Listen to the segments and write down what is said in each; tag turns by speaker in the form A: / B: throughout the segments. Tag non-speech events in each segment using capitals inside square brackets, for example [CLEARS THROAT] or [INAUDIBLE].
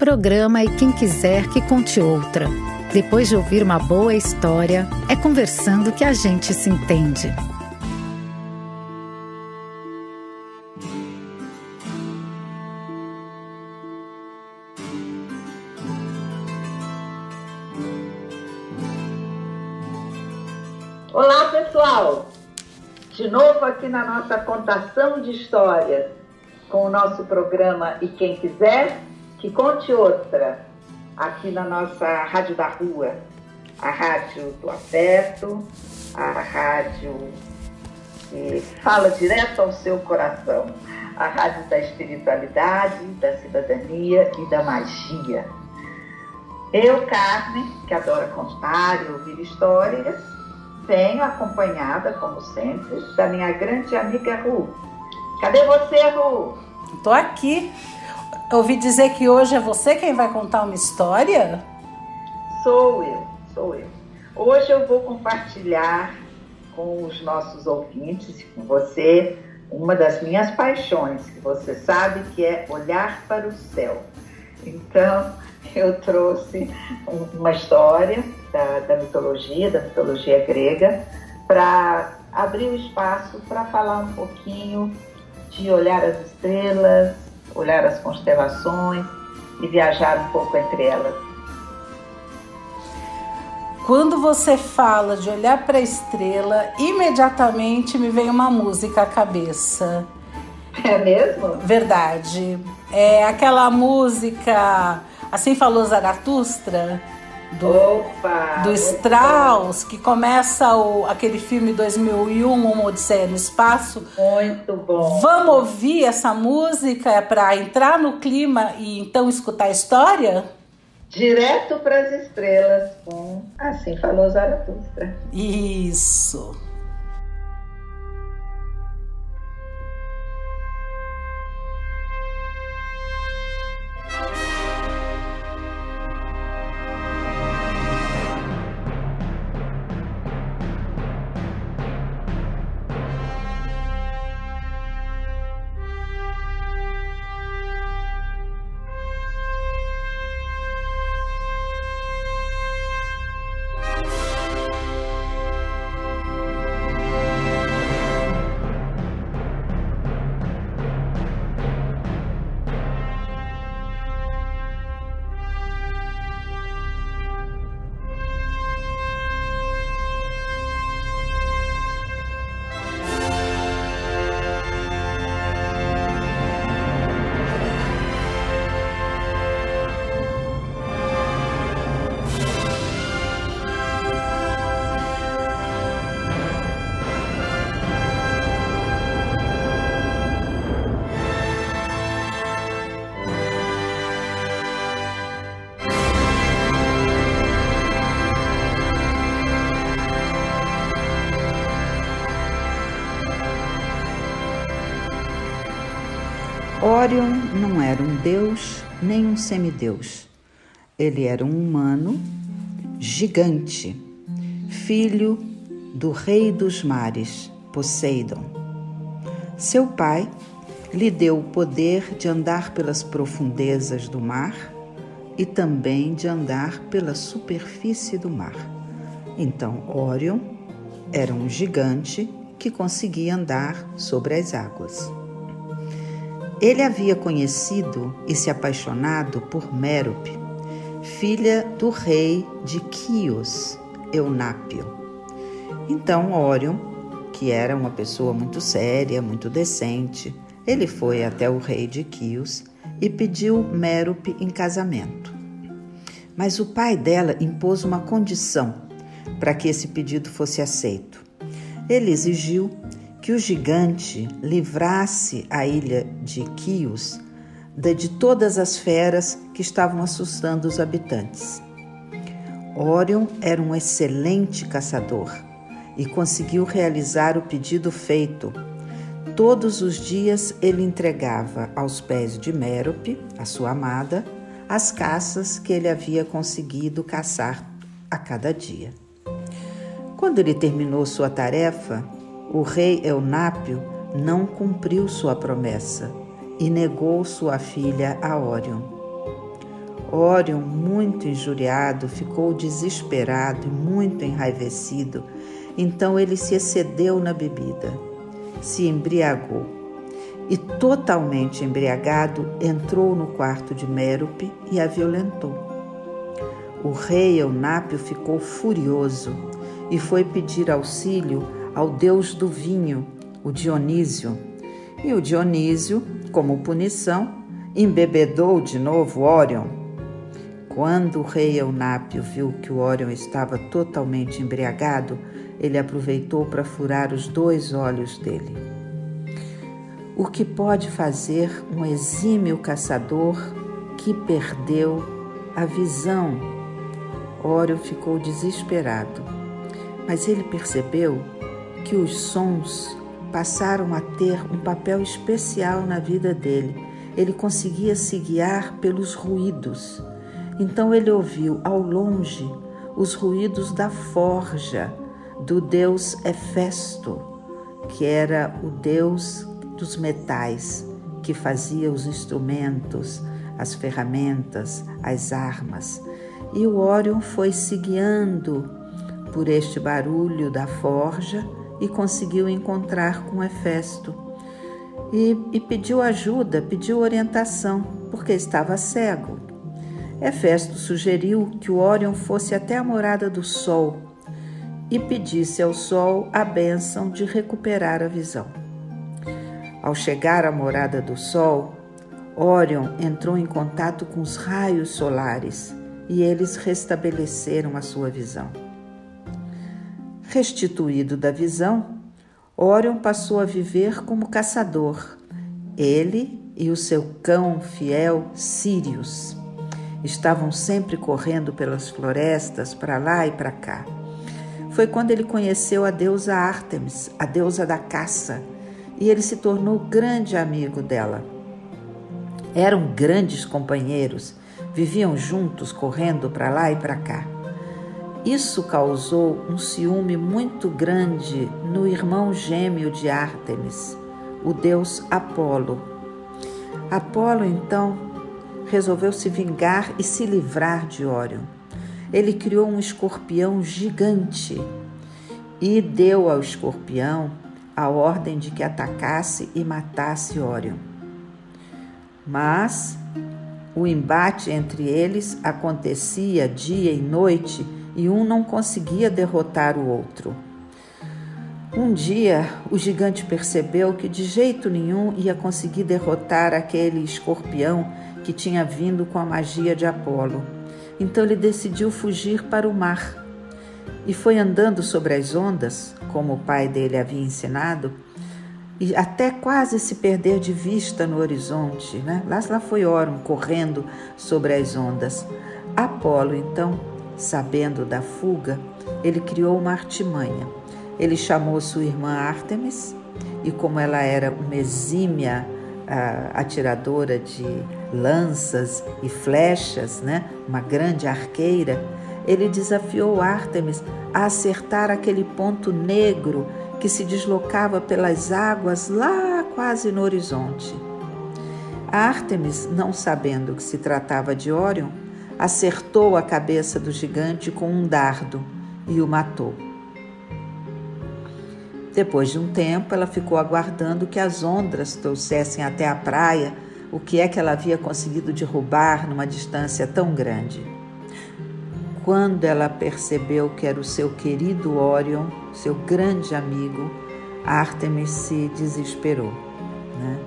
A: Programa E Quem Quiser Que Conte Outra. Depois de ouvir uma boa história, é conversando que a gente se entende.
B: Olá, pessoal! De novo aqui na nossa contação de histórias com o nosso programa E Quem Quiser, que conte outra, aqui na nossa Rádio da Rua, a Rádio do Afeto, a rádio que fala direto ao seu coração, a Rádio da Espiritualidade, da Cidadania e da Magia. Eu, Carmen, que adora contar e ouvir histórias, venho acompanhada, como sempre, da minha grande amiga Ru. Cadê você, Ru?
C: Tô aqui. Ouvi dizer que hoje é você quem vai contar uma história?
B: Sou eu, sou eu. Hoje eu vou compartilhar com os nossos ouvintes e com você uma das minhas paixões, que você sabe que é olhar para o céu. Então, [LAUGHS] eu trouxe uma história da, da mitologia, da mitologia grega, para abrir o espaço para falar um pouquinho de olhar as estrelas, olhar as constelações e viajar um pouco entre elas.
C: Quando você fala de olhar para a estrela, imediatamente me vem uma música à cabeça.
B: É mesmo?
C: Verdade. É aquela música Assim falou Zaratustra, do,
B: Opa,
C: do Strauss, que começa o, aquele filme 2001, Uma Odisseia no Espaço.
B: Muito bom.
C: Vamos ouvir essa música para entrar no clima e então escutar a história?
B: Direto para as estrelas, com Assim falou Zaratustra.
C: Isso.
D: Não era um deus nem um semideus. Ele era um humano gigante, filho do rei dos mares, Poseidon. Seu pai lhe deu o poder de andar pelas profundezas do mar e também de andar pela superfície do mar. Então, Orion era um gigante que conseguia andar sobre as águas. Ele havia conhecido e se apaixonado por Mérope, filha do rei de Quios, Eunápio. Então Orion, que era uma pessoa muito séria, muito decente, ele foi até o rei de Quios e pediu Mérope em casamento. Mas o pai dela impôs uma condição para que esse pedido fosse aceito. Ele exigiu que o gigante livrasse a ilha de Quios de todas as feras que estavam assustando os habitantes. Orion era um excelente caçador e conseguiu realizar o pedido feito. Todos os dias ele entregava aos pés de Mérope, a sua amada, as caças que ele havia conseguido caçar a cada dia. Quando ele terminou sua tarefa, o rei Eunápio não cumpriu sua promessa e negou sua filha a Orion. Órion, muito injuriado, ficou desesperado e muito enraivecido. Então ele se excedeu na bebida, se embriagou e, totalmente embriagado, entrou no quarto de Mérope e a violentou. O rei Eunápio ficou furioso e foi pedir auxílio ao deus do vinho, o Dionísio. E o Dionísio, como punição, embebedou de novo Órion quando o rei Eunápio viu que o Órion estava totalmente embriagado, ele aproveitou para furar os dois olhos dele. O que pode fazer um exímio caçador que perdeu a visão? Órion ficou desesperado, mas ele percebeu que os sons passaram a ter um papel especial na vida dele. Ele conseguia se guiar pelos ruídos então ele ouviu ao longe os ruídos da forja do deus Hefesto, que era o deus dos metais, que fazia os instrumentos, as ferramentas, as armas. E o Órion foi se guiando por este barulho da forja e conseguiu encontrar com Hefesto. E, e pediu ajuda, pediu orientação, porque estava cego. Hefesto sugeriu que o Órion fosse até a morada do Sol e pedisse ao Sol a bênção de recuperar a visão. Ao chegar à morada do Sol, Órion entrou em contato com os raios solares e eles restabeleceram a sua visão. Restituído da visão, Órion passou a viver como caçador, ele e o seu cão fiel Sirius estavam sempre correndo pelas florestas para lá e para cá. Foi quando ele conheceu a deusa Ártemis, a deusa da caça, e ele se tornou grande amigo dela. Eram grandes companheiros, viviam juntos correndo para lá e para cá. Isso causou um ciúme muito grande no irmão gêmeo de Ártemis, o deus Apolo. Apolo então resolveu se vingar e se livrar de Órion. Ele criou um escorpião gigante e deu ao escorpião a ordem de que atacasse e matasse Órion. Mas o embate entre eles acontecia dia e noite e um não conseguia derrotar o outro. Um dia, o gigante percebeu que de jeito nenhum ia conseguir derrotar aquele escorpião que tinha vindo com a magia de Apolo. Então ele decidiu fugir para o mar e foi andando sobre as ondas, como o pai dele havia ensinado, e até quase se perder de vista no horizonte. Né? Lá, lá foi Órum correndo sobre as ondas. Apolo, então, sabendo da fuga, ele criou uma artimanha. Ele chamou sua irmã Ártemis e, como ela era uma exímia uh, atiradora de lanças e flechas, né? uma grande arqueira, ele desafiou Ártemis a acertar aquele ponto negro que se deslocava pelas águas lá quase no horizonte. Ártemis, não sabendo que se tratava de Órion, acertou a cabeça do gigante com um dardo e o matou. Depois de um tempo, ela ficou aguardando que as ondas trouxessem até a praia o que é que ela havia conseguido derrubar numa distância tão grande. Quando ela percebeu que era o seu querido Orion, seu grande amigo, Artemis se desesperou né?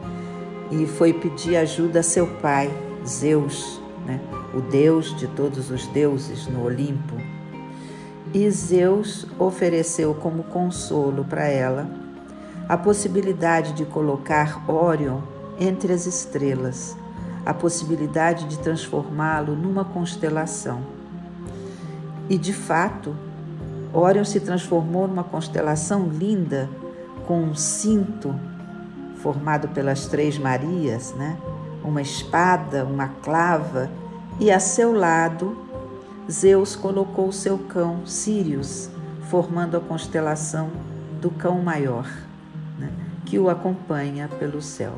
D: e foi pedir ajuda a seu pai, Zeus, né? O deus de todos os deuses no Olimpo. E Zeus ofereceu como consolo para ela a possibilidade de colocar Orion entre as estrelas, a possibilidade de transformá-lo numa constelação. E de fato, Órion se transformou numa constelação linda, com um cinto formado pelas três Marias, né? uma espada, uma clava, e a seu lado, Zeus colocou seu cão, Sirius, formando a constelação do cão maior, né? que o acompanha pelo céu.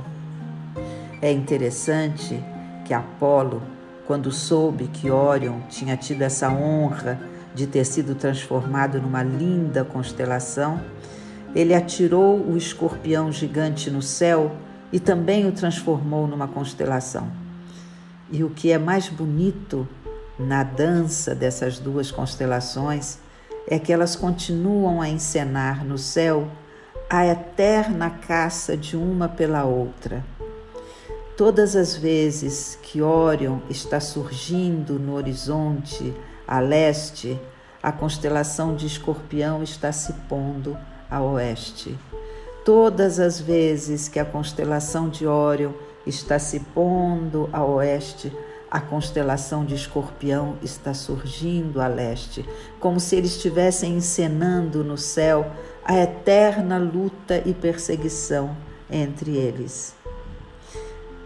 D: É interessante que Apolo quando soube que Órion tinha tido essa honra de ter sido transformado numa linda constelação, ele atirou o escorpião gigante no céu e também o transformou numa constelação. E o que é mais bonito na dança dessas duas constelações é que elas continuam a encenar no céu a eterna caça de uma pela outra. Todas as vezes que Órion está surgindo no horizonte a leste, a constelação de Escorpião está se pondo a oeste. Todas as vezes que a constelação de Órion está se pondo a oeste, a constelação de Escorpião está surgindo a leste, como se eles estivessem encenando no céu a eterna luta e perseguição entre eles.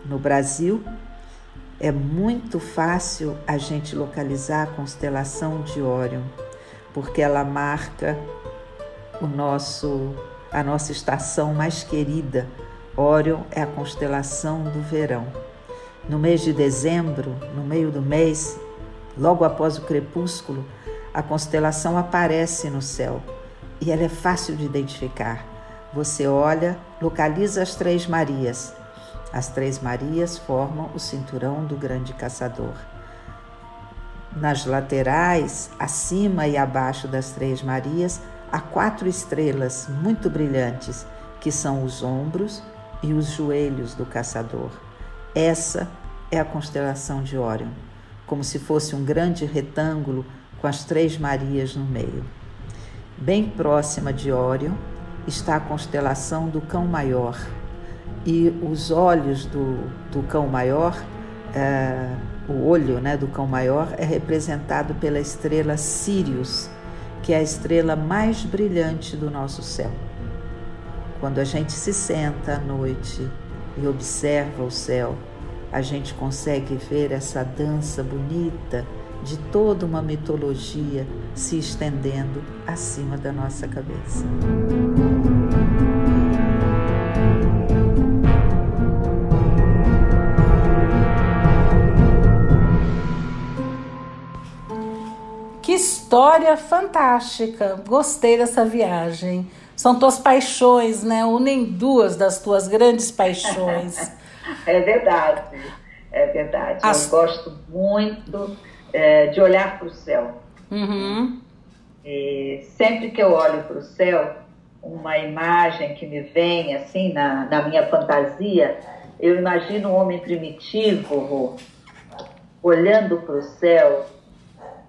D: No Brasil, é muito fácil a gente localizar a constelação de Órion, porque ela marca o nosso a nossa estação mais querida. Órion é a constelação do verão. No mês de dezembro, no meio do mês, logo após o crepúsculo, a constelação aparece no céu e ela é fácil de identificar. Você olha, localiza as Três Marias. As Três Marias formam o cinturão do grande caçador. Nas laterais, acima e abaixo das Três Marias, há quatro estrelas muito brilhantes, que são os ombros e os joelhos do caçador. Essa é a constelação de Órion, como se fosse um grande retângulo com as Três Marias no meio. Bem próxima de Órion está a constelação do Cão Maior e os olhos do, do Cão Maior, é, o olho né, do Cão Maior é representado pela estrela Sirius, que é a estrela mais brilhante do nosso céu. Quando a gente se senta à noite e observa o céu, a gente consegue ver essa dança bonita de toda uma mitologia se estendendo acima da nossa cabeça.
C: Que história fantástica! Gostei dessa viagem. São tuas paixões, né? Unem duas das tuas grandes paixões. [LAUGHS]
B: é verdade, é verdade. As... Eu gosto muito é, de olhar para o céu.
C: Uhum.
B: E sempre que eu olho para o céu, uma imagem que me vem assim na, na minha fantasia, eu imagino um homem primitivo olhando para o céu,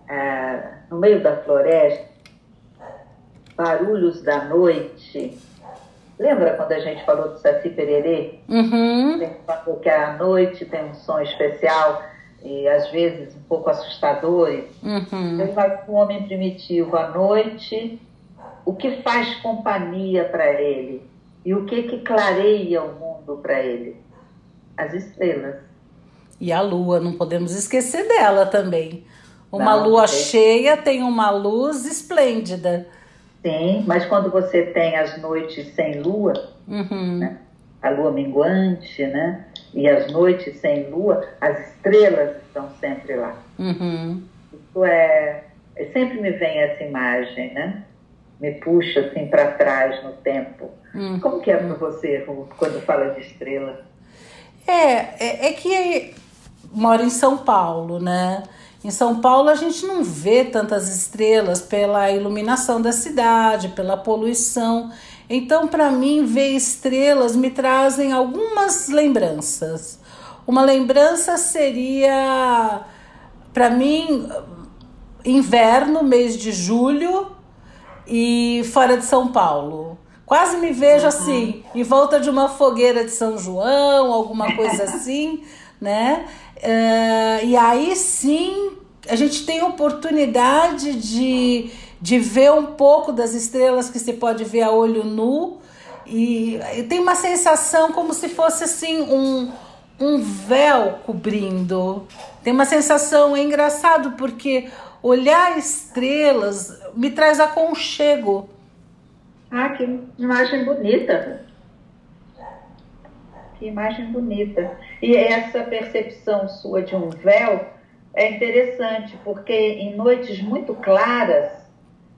B: é, no meio da floresta, barulhos da noite. Lembra quando a gente falou do Saci Pererê?
C: Uhum.
B: Tem, que a noite tem um som especial e às vezes um pouco assustadores.
C: Uhum.
B: Ele vai com o homem primitivo à noite, o que faz companhia para ele e o que que clareia o mundo para ele? As estrelas.
C: E a lua, não podemos esquecer dela também. Uma não, lua cheia tem uma luz esplêndida.
B: Sim, mas quando você tem as noites sem lua,
C: uhum.
B: né? a lua minguante, né? E as noites sem lua, as estrelas estão sempre lá.
C: Uhum.
B: Isso é, é, sempre me vem essa imagem, né? Me puxa assim para trás no tempo. Uhum. Como que é para você quando fala de estrela?
C: É, é, é que moro em São Paulo, né? Em São Paulo a gente não vê tantas estrelas pela iluminação da cidade, pela poluição. Então, para mim, ver estrelas me trazem algumas lembranças. Uma lembrança seria, para mim, inverno, mês de julho e fora de São Paulo. Quase me vejo uhum. assim, em volta de uma fogueira de São João, alguma coisa assim, né? Uh, e aí sim a gente tem oportunidade de de ver um pouco das estrelas que se pode ver a olho nu. E, e tem uma sensação como se fosse assim um, um véu cobrindo. Tem uma sensação, é engraçado porque olhar estrelas me traz aconchego.
B: Ah, que imagem bonita. Que imagem bonita. E essa percepção sua de um véu é interessante, porque em noites muito claras,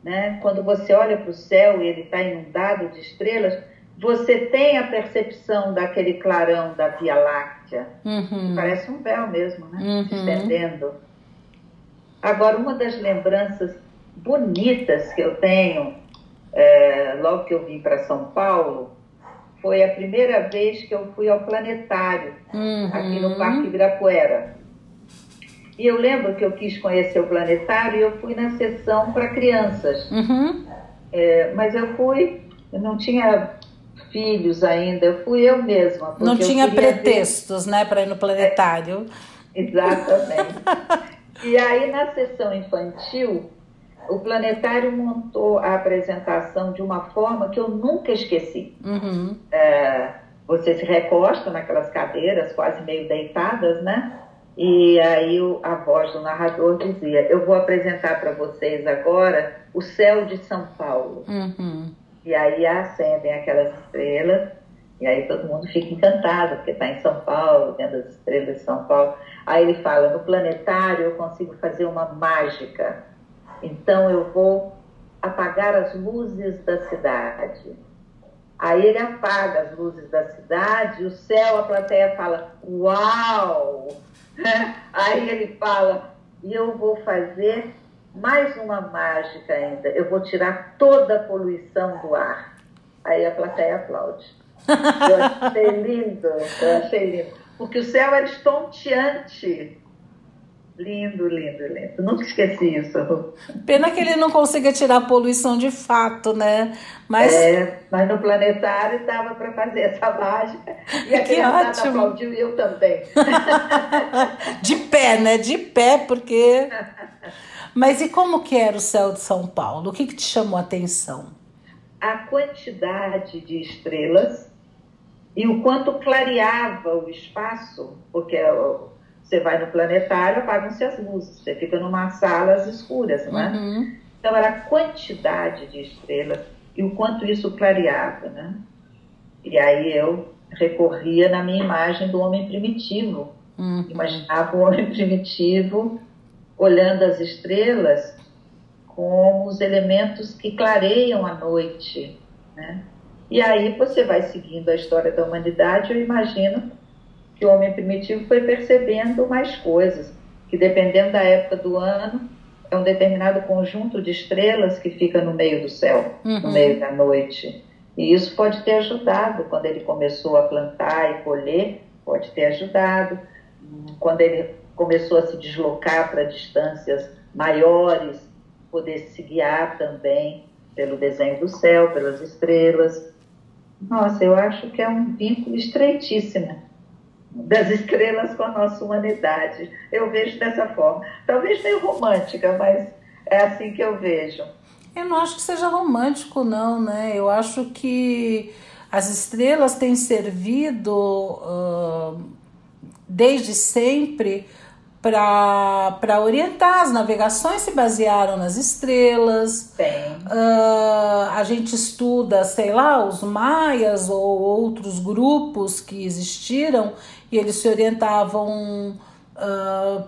B: né, quando você olha para o céu e ele está inundado de estrelas, você tem a percepção daquele clarão da Via Láctea. Uhum. Parece um véu mesmo, né? Uhum. Estendendo. Agora, uma das lembranças bonitas que eu tenho, é, logo que eu vim para São Paulo, foi a primeira vez que eu fui ao planetário, uhum. aqui no Parque Ibirapuera. E eu lembro que eu quis conhecer o planetário e eu fui na sessão para crianças. Uhum. É, mas eu fui, eu não tinha filhos ainda, eu fui eu mesma.
C: Não tinha pretextos, ver... né, para ir no planetário.
B: É, exatamente. [LAUGHS] e aí, na sessão infantil, o planetário montou a apresentação de uma forma que eu nunca esqueci. Uhum. É, você se recosta naquelas cadeiras, quase meio deitadas, né? E aí a voz do narrador dizia: Eu vou apresentar para vocês agora o céu de São Paulo. Uhum. E aí acendem aquelas estrelas, e aí todo mundo fica encantado, porque está em São Paulo, vendo as estrelas de São Paulo. Aí ele fala: No planetário eu consigo fazer uma mágica, então eu vou apagar as luzes da cidade. Aí ele apaga as luzes da cidade, o céu, a plateia fala: Uau! [LAUGHS] Aí ele fala, e eu vou fazer mais uma mágica ainda. Eu vou tirar toda a poluição do ar. Aí a plateia aplaude. Eu achei lindo, eu achei lindo. Porque o céu é estonteante. Lindo, lindo, lindo. Nunca esqueci isso.
C: Pena que ele não consiga tirar a poluição de fato, né?
B: Mas, é, mas no planetário estava para fazer essa mágica. E a [LAUGHS] que criançada aplaudiu e eu também. [LAUGHS]
C: de pé, né? De pé, porque. Mas e como que era o céu de São Paulo? O que, que te chamou a atenção?
B: A quantidade de estrelas e o quanto clareava o espaço, porque você vai no planetário, apagam-se as luzes, você fica numa sala às escuras, não é? Uhum. Então era a quantidade de estrelas e o quanto isso clareava, né? E aí eu recorria na minha imagem do homem primitivo. Uhum. Imaginava o homem primitivo olhando as estrelas como os elementos que clareiam a noite, né? E aí você vai seguindo a história da humanidade, eu imagino que o homem primitivo foi percebendo mais coisas, que dependendo da época do ano, é um determinado conjunto de estrelas que fica no meio do céu, uhum. no meio da noite. E isso pode ter ajudado quando ele começou a plantar e colher, pode ter ajudado. Quando ele começou a se deslocar para distâncias maiores, poder se guiar também pelo desenho do céu, pelas estrelas. Nossa, eu acho que é um vínculo estreitíssimo das estrelas com a nossa humanidade. Eu vejo dessa forma. Talvez meio romântica, mas é assim que eu vejo.
C: Eu não acho que seja romântico, não, né? Eu acho que as estrelas têm servido uh, desde sempre para orientar. As navegações se basearam nas estrelas. Uh, a gente estuda, sei lá, os maias ou outros grupos que existiram e eles se orientavam uh,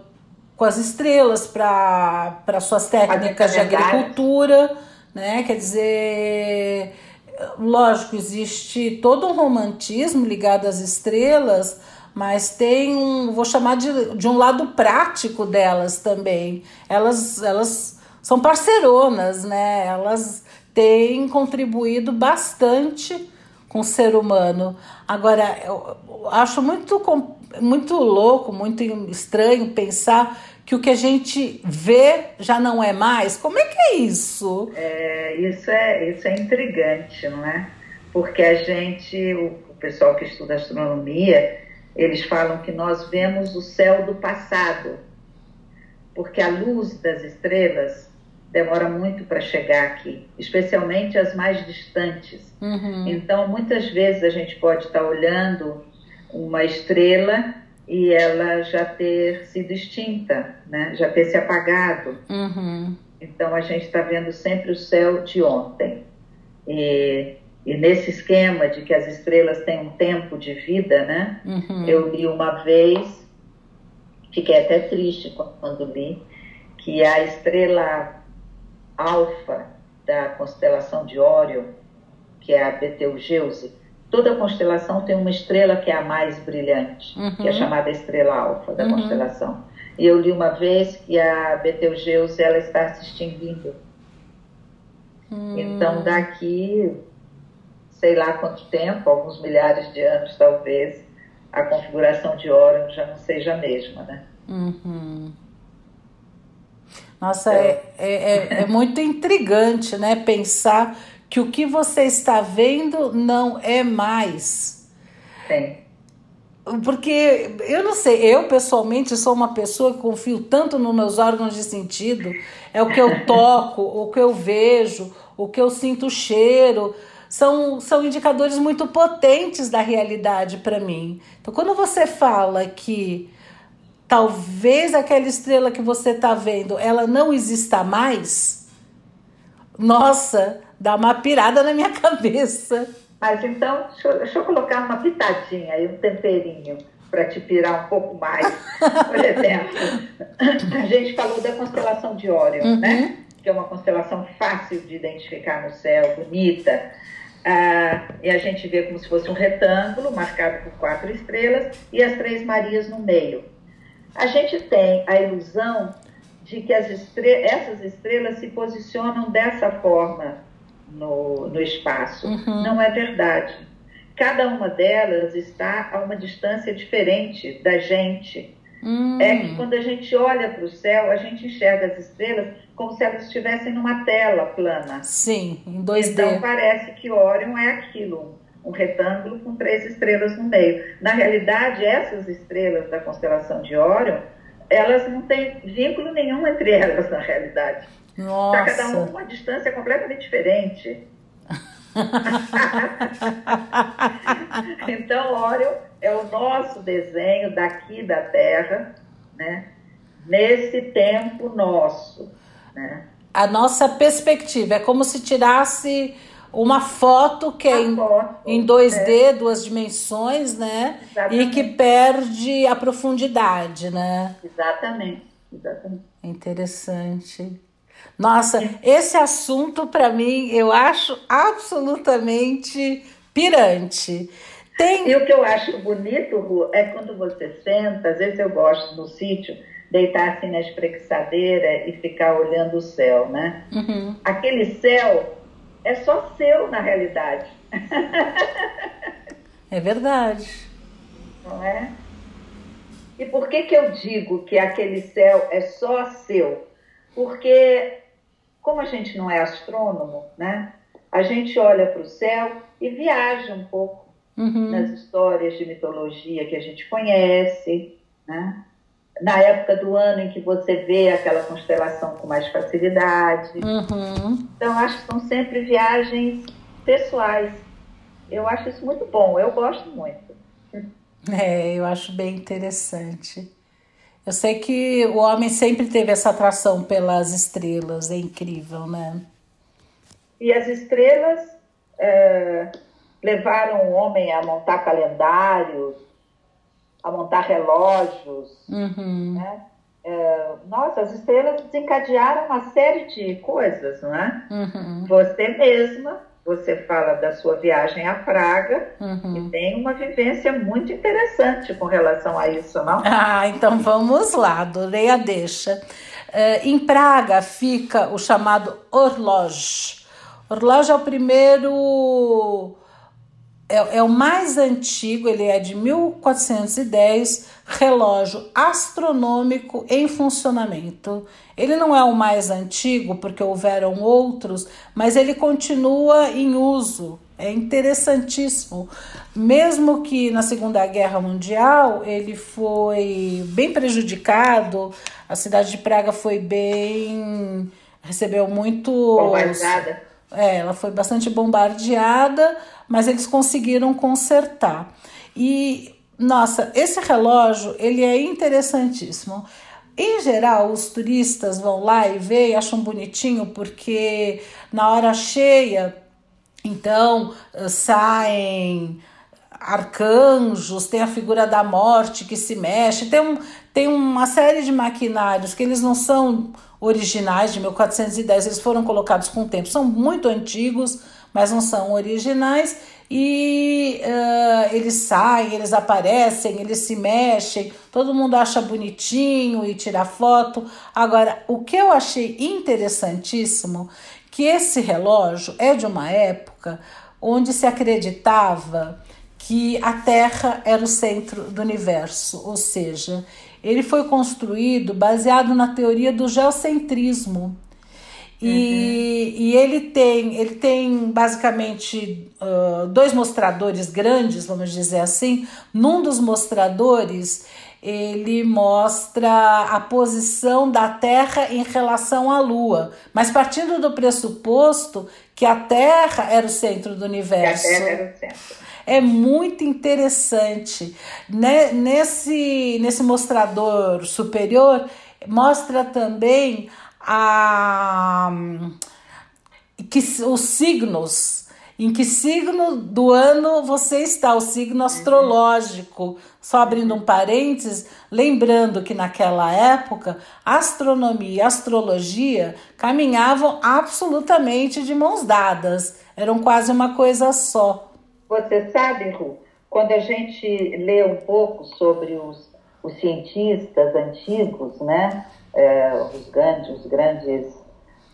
C: com as estrelas para suas técnicas de agricultura, né? Quer dizer, lógico, existe todo um romantismo ligado às estrelas, mas tem um, vou chamar de, de um lado prático delas também. Elas, elas são parceironas, né? Elas têm contribuído bastante com o ser humano. Agora, eu acho muito, muito louco, muito estranho pensar que o que a gente vê já não é mais. Como é que é isso?
B: É, isso, é, isso é intrigante, não é? Porque a gente, o, o pessoal que estuda astronomia, eles falam que nós vemos o céu do passado, porque a luz das estrelas demora muito para chegar aqui, especialmente as mais distantes. Uhum. Então, muitas vezes a gente pode estar olhando uma estrela e ela já ter sido extinta, né? já ter se apagado. Uhum. Então, a gente está vendo sempre o céu de ontem. E, e, nesse esquema de que as estrelas têm um tempo de vida, né? Uhum. eu li uma vez fiquei até triste quando li, que a estrela alfa da constelação de Órion, que é a Betelgeuse, toda constelação tem uma estrela que é a mais brilhante, uhum. que é uhum. chamada estrela alfa da uhum. constelação. E eu li uma vez que a Betelgeuse ela está se extinguindo. Hum. Então daqui, sei lá quanto tempo, alguns milhares de anos talvez, a configuração de Órion já não seja a mesma, né?
C: Uhum. Nossa, é, é, é, é muito intrigante, né? Pensar que o que você está vendo não é mais.
B: Sim.
C: Porque eu não sei, eu pessoalmente sou uma pessoa que confio tanto nos meus órgãos de sentido, é o que eu toco, o que eu vejo, o que eu sinto o cheiro, são, são indicadores muito potentes da realidade para mim. Então, quando você fala que talvez aquela estrela que você está vendo, ela não exista mais, nossa, dá uma pirada na minha [LAUGHS] cabeça.
B: Mas então, deixa eu, deixa eu colocar uma pitadinha e um temperinho para te pirar um pouco mais. [LAUGHS] Por exemplo, a gente falou da constelação de Órion, uhum. né? Que é uma constelação fácil de identificar no céu, bonita. Ah, e a gente vê como se fosse um retângulo marcado por quatro estrelas e as três Marias no meio a gente tem a ilusão de que essas estrelas se posicionam dessa forma no, no espaço. Uhum. Não é verdade. Cada uma delas está a uma distância diferente da gente. Uhum. É que quando a gente olha para o céu, a gente enxerga as estrelas como se elas estivessem numa tela plana.
C: Sim, em 2D.
B: Então parece que Orion é aquilo, um retângulo com três estrelas no meio. Na realidade, essas estrelas da constelação de Órion, elas não têm vínculo nenhum entre elas, na realidade.
C: Nossa.
B: Está cada uma uma distância completamente diferente. [LAUGHS] então, Órion é o nosso desenho daqui da Terra, né? nesse tempo nosso. Né?
C: A nossa perspectiva é como se tirasse uma foto que é em, foto, em 2D, é. duas dimensões, né? Exatamente. E que perde a profundidade, né?
B: Exatamente, exatamente.
C: Interessante. Nossa, esse assunto para mim eu acho absolutamente pirante.
B: Tem... E o que eu acho bonito, Ru, é quando você senta, às vezes eu gosto no sítio, deitar assim na espreguiçadeira e ficar olhando o céu, né? Uhum. Aquele céu é só seu na realidade.
C: É verdade.
B: Não é? E por que, que eu digo que aquele céu é só seu? Porque, como a gente não é astrônomo, né? A gente olha para o céu e viaja um pouco uhum. nas histórias de mitologia que a gente conhece, né? Na época do ano em que você vê aquela constelação com mais facilidade. Uhum. Então, acho que são sempre viagens pessoais. Eu acho isso muito bom, eu gosto muito.
C: É, eu acho bem interessante. Eu sei que o homem sempre teve essa atração pelas estrelas, é incrível, né?
B: E as estrelas é, levaram o homem a montar calendários, a montar relógios. Uhum. Né? É, nossa, as estrelas desencadearam uma série de coisas, não é? Uhum. Você mesma, você fala da sua viagem à Praga uhum. e tem uma vivência muito interessante com relação a isso, não? [LAUGHS]
C: Ah, então vamos lá, adorei a deixa. Uh, em Praga fica o chamado Horloge. Horloge é o primeiro é, é, o mais antigo, ele é de 1410, relógio astronômico em funcionamento. Ele não é o mais antigo, porque houveram outros, mas ele continua em uso. É interessantíssimo. Mesmo que na Segunda Guerra Mundial ele foi bem prejudicado, a cidade de Praga foi bem. recebeu muito.
B: Bombardeada.
C: É, ela foi bastante bombardeada mas eles conseguiram consertar. E nossa, esse relógio ele é interessantíssimo. Em geral, os turistas vão lá e veem acham bonitinho porque na hora cheia, então saem arcanjos, tem a figura da morte que se mexe, tem um, tem uma série de maquinários que eles não são originais de 1410, eles foram colocados com o tempo, são muito antigos, mas não são originais e uh, eles saem, eles aparecem, eles se mexem, todo mundo acha bonitinho e tira foto. Agora, o que eu achei interessantíssimo que esse relógio é de uma época onde se acreditava que a Terra era o centro do universo, ou seja, ele foi construído baseado na teoria do geocentrismo. E, uhum. e ele tem ele tem basicamente uh, dois mostradores grandes, vamos dizer assim. Num dos mostradores, ele mostra a posição da Terra em relação à Lua, mas partindo do pressuposto que a Terra era o centro do universo.
B: Que a Terra era o centro.
C: É muito interessante. Né? Nesse, nesse mostrador superior, mostra também a, que os signos. Em que signo do ano você está, o signo astrológico. Só abrindo um parênteses, lembrando que naquela época, astronomia e astrologia caminhavam absolutamente de mãos dadas, eram quase uma coisa só.
B: Você sabe, Ru, quando a gente lê um pouco sobre os, os cientistas antigos, né, é, os grandes, os grandes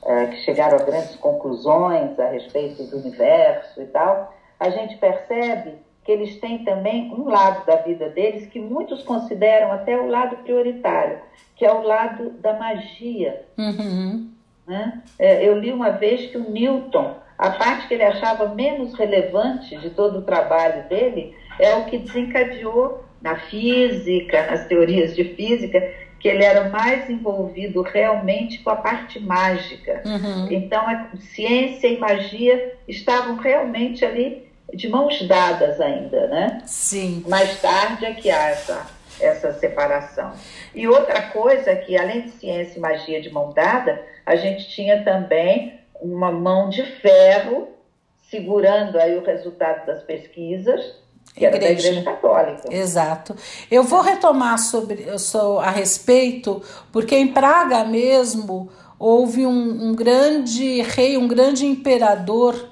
B: é, que chegaram a grandes conclusões a respeito do universo e tal, a gente percebe que eles têm também um lado da vida deles que muitos consideram até o lado prioritário, que é o lado da magia.
C: Uhum.
B: Né? É, eu li uma vez que o Newton a parte que ele achava menos relevante de todo o trabalho dele é o que desencadeou na física, nas teorias de física, que ele era mais envolvido realmente com a parte mágica.
C: Uhum.
B: Então, a ciência e magia estavam realmente ali de mãos dadas ainda, né?
C: Sim.
B: Mais tarde é que há essa, essa separação. E outra coisa que, além de ciência e magia de mão dada, a gente tinha também uma mão de ferro segurando aí o resultado das pesquisas, que igreja. era da Igreja Católica.
C: Exato. Eu vou retomar sobre eu sou a respeito, porque em Praga mesmo houve um, um grande rei, um grande imperador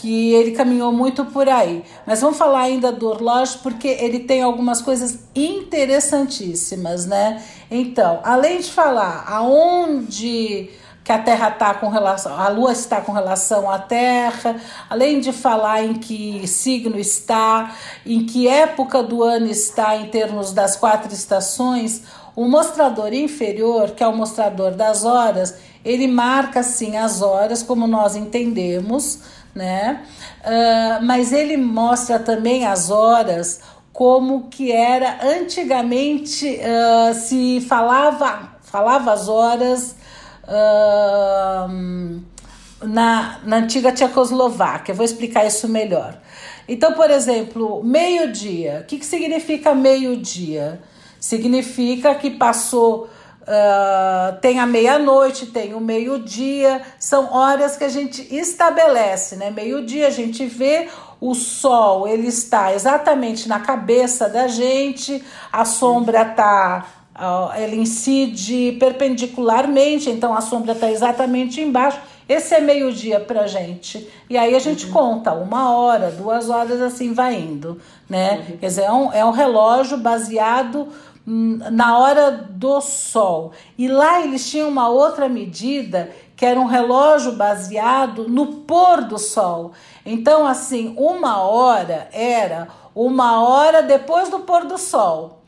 C: que ele caminhou muito por aí. Mas vamos falar ainda do relógio porque ele tem algumas coisas interessantíssimas, né? Então, além de falar aonde que a Terra está com relação, a Lua está com relação à Terra, além de falar em que signo está, em que época do ano está em termos das quatro estações, o mostrador inferior, que é o mostrador das horas, ele marca sim as horas como nós entendemos, né? Uh, mas ele mostra também as horas como que era antigamente uh, se falava falava as horas na, na antiga Tchecoslováquia. Vou explicar isso melhor. Então, por exemplo, meio-dia. O que, que significa meio-dia? Significa que passou. Uh, tem a meia-noite, tem o meio-dia, são horas que a gente estabelece, né? Meio-dia a gente vê o sol, ele está exatamente na cabeça da gente, a sombra está ela incide perpendicularmente, então a sombra está exatamente embaixo. Esse é meio-dia para gente. E aí a gente uhum. conta uma hora, duas horas, assim vai indo. Né? Uhum. Quer dizer, é um, é um relógio baseado hum, na hora do sol. E lá eles tinham uma outra medida que era um relógio baseado no pôr do sol. Então, assim, uma hora era uma hora depois do pôr do sol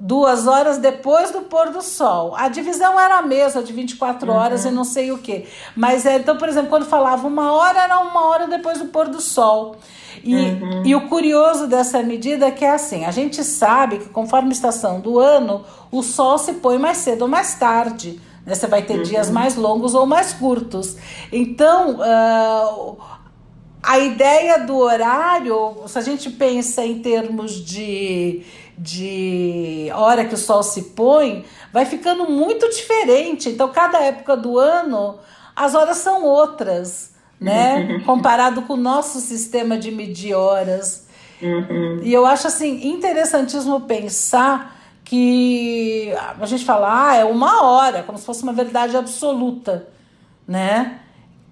C: duas horas depois do pôr do sol. A divisão era a mesma, de 24 horas uhum. e não sei o que. Mas, é, então, por exemplo, quando falava uma hora, era uma hora depois do pôr do sol. E, uhum. e o curioso dessa medida é que é assim: a gente sabe que conforme a estação do ano, o sol se põe mais cedo ou mais tarde. Né? Você vai ter uhum. dias mais longos ou mais curtos. Então, uh, a ideia do horário, se a gente pensa em termos de de hora que o sol se põe, vai ficando muito diferente. Então, cada época do ano, as horas são outras, né? Comparado com o nosso sistema de medir horas.
B: Uhum.
C: E eu acho assim interessantíssimo pensar que a gente fala, ah, é uma hora, como se fosse uma verdade absoluta, né?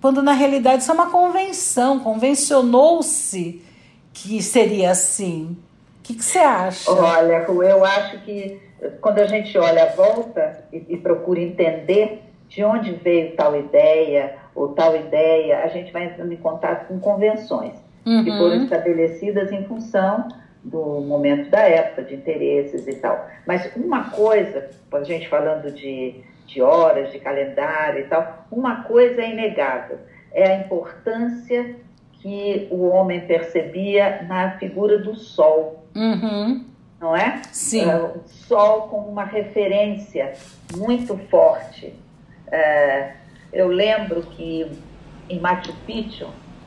C: Quando na realidade isso é uma convenção, convencionou-se que seria assim. O que, que você acha?
B: Olha, eu acho que quando a gente olha a volta e, e procura entender de onde veio tal ideia ou tal ideia, a gente vai entrando em contato com convenções uhum. que foram estabelecidas em função do momento da época, de interesses e tal. Mas uma coisa, a gente falando de, de horas, de calendário e tal, uma coisa é inegável, é a importância que o homem percebia na figura do sol.
C: Uhum.
B: Não é?
C: Sim.
B: Uh, o sol como uma referência muito forte. Uh, eu lembro que em Machu Picchu,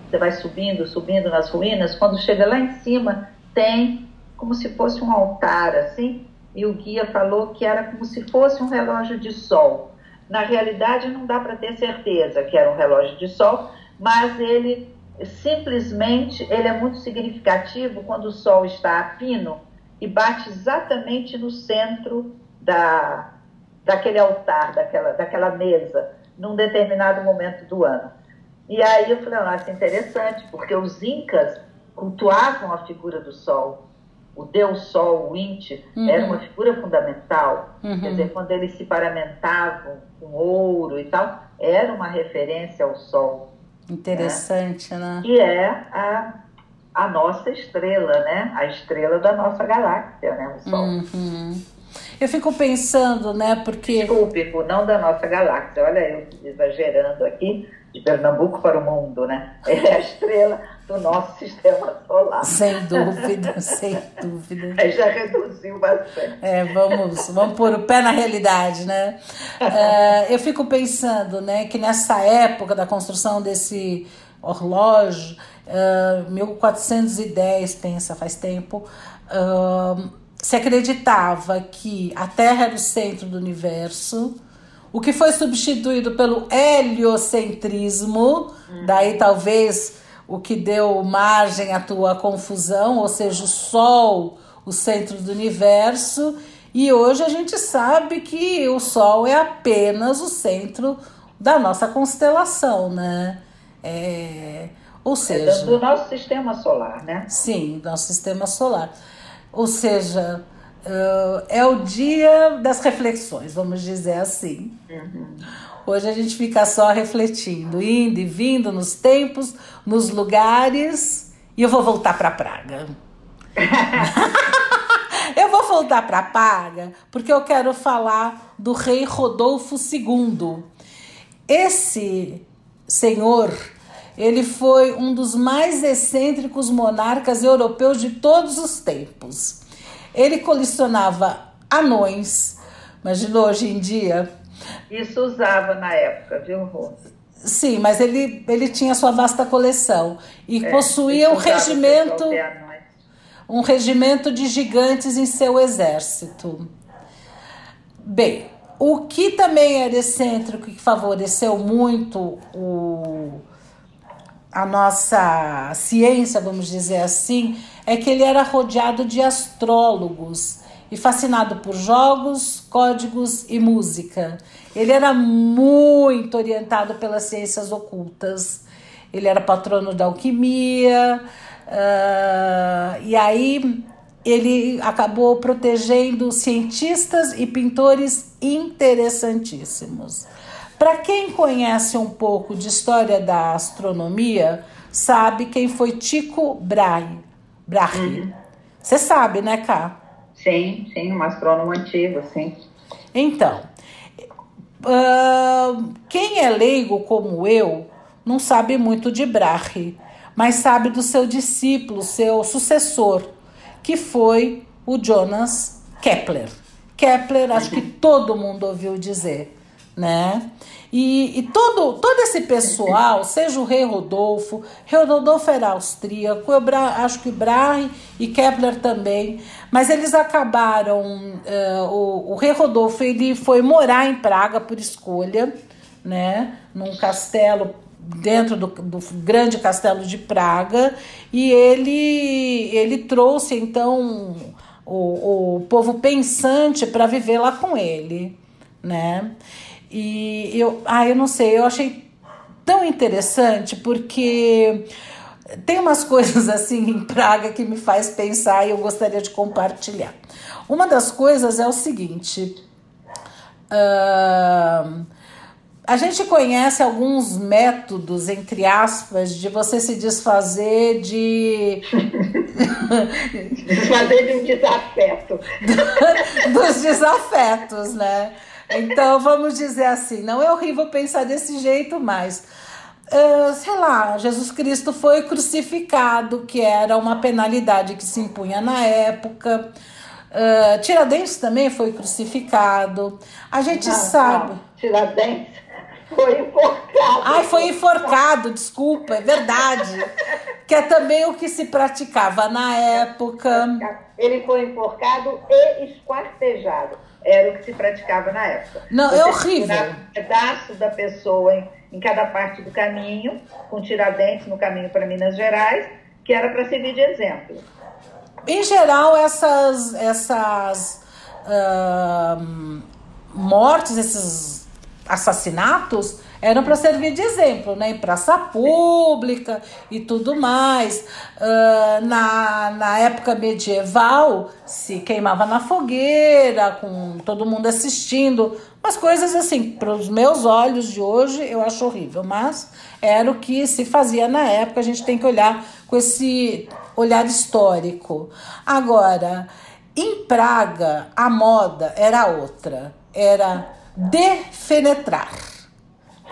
B: você vai subindo, subindo nas ruínas, quando chega lá em cima, tem como se fosse um altar, assim, e o guia falou que era como se fosse um relógio de sol. Na realidade, não dá para ter certeza que era um relógio de sol, mas ele simplesmente ele é muito significativo quando o sol está a pino e bate exatamente no centro da, daquele altar, daquela, daquela mesa, num determinado momento do ano. E aí eu falei, nossa, interessante, porque os incas cultuavam a figura do sol. O deus sol, o Inti, uhum. era uma figura fundamental. Uhum. Quer dizer, quando eles se paramentavam com ouro e tal, era uma referência ao sol.
C: Interessante, né?
B: né? Que é a, a nossa estrela, né? A estrela da nossa galáxia, né? O sol.
C: Uhum. Eu fico pensando, né? Porque.
B: Desculpe, não da nossa galáxia. Olha, eu exagerando aqui, de Pernambuco para o mundo, né? [LAUGHS] É a estrela do nosso sistema solar.
C: Sem dúvida, sem dúvida.
B: Aí já reduziu bastante.
C: É, vamos, vamos pôr o pé na realidade, né? É, eu fico pensando, né, que nessa época da construção desse relógio, uh, 1410, pensa, faz tempo, uh, se acreditava que a Terra era o centro do universo, o que foi substituído pelo heliocentrismo, hum. daí talvez o que deu margem à tua confusão, ou seja, o Sol, o centro do universo, e hoje a gente sabe que o Sol é apenas o centro da nossa constelação, né? É, ou é seja,
B: é do nosso sistema solar, né?
C: Sim, do nosso sistema solar. Ou seja, é o dia das reflexões, vamos dizer assim.
B: Uhum.
C: Hoje a gente fica só refletindo, indo e vindo nos tempos, nos lugares, e eu vou voltar para Praga. [LAUGHS] eu vou voltar para Praga porque eu quero falar do rei Rodolfo II. Esse senhor, ele foi um dos mais excêntricos monarcas europeus de todos os tempos. Ele colecionava anões. Imagina hoje em dia
B: isso usava na época, viu, Rô?
C: Sim, mas ele, ele tinha sua vasta coleção e é, possuía um regimento um regimento de gigantes em seu exército. Bem, o que também era excêntrico e que favoreceu muito o, a nossa ciência, vamos dizer assim, é que ele era rodeado de astrólogos e fascinado por jogos, códigos e música. Ele era muito orientado pelas ciências ocultas. Ele era patrono da alquimia, uh, e aí ele acabou protegendo cientistas e pintores interessantíssimos. Para quem conhece um pouco de história da astronomia, sabe quem foi Tycho Brahe. Brahe. Uhum. Você sabe, né, Cá?
B: Sim, sim, um astrônomo antigo, sim.
C: Então, Uh, quem é leigo como eu não sabe muito de Brahe, mas sabe do seu discípulo, seu sucessor, que foi o Jonas Kepler. Kepler, acho que todo mundo ouviu dizer, né? E, e, todo, todo esse pessoal, seja o rei Rodolfo, rei Rodolfo era austríaco, eu acho que Brahe e Kepler também, mas eles acabaram, uh, o, o rei Rodolfo ele foi morar em Praga por escolha, né, num castelo dentro do, do, grande castelo de Praga e ele ele trouxe então o, o povo pensante para viver lá com ele, né? E eu, ah, eu não sei, eu achei tão interessante porque tem umas [LAUGHS] coisas assim em Praga que me faz pensar e eu gostaria de compartilhar. Uma das coisas é o seguinte. Uh, a gente conhece alguns métodos, entre aspas, de você se desfazer de. [LAUGHS]
B: desfazer de um desafeto. [LAUGHS]
C: Dos desafetos, né? Então vamos dizer assim: não é horrível pensar desse jeito, mas. Uh, sei lá, Jesus Cristo foi crucificado, que era uma penalidade que se impunha na época. Uh, Tiradentes também foi crucificado. A gente não, sabe. Não.
B: Tiradentes foi enforcado.
C: Ai, foi enforcado, desculpa, é verdade. que é também o que se praticava na época.
B: Ele foi enforcado e esquartejado. Era o que se praticava na época.
C: Não, é Você é horrível.
B: Um pedaço da pessoa em, em cada parte do caminho, com tiradentes no caminho para Minas Gerais, que era para servir de exemplo.
C: Em geral, essas, essas uh, mortes, esses assassinatos eram para servir de exemplo, né? Em praça pública e tudo mais. Uh, na, na época medieval, se queimava na fogueira, com todo mundo assistindo. Umas coisas assim, para os meus olhos de hoje, eu acho horrível, mas era o que se fazia na época, a gente tem que olhar com esse olhar histórico. Agora, em Praga, a moda era outra. Era defenetrar,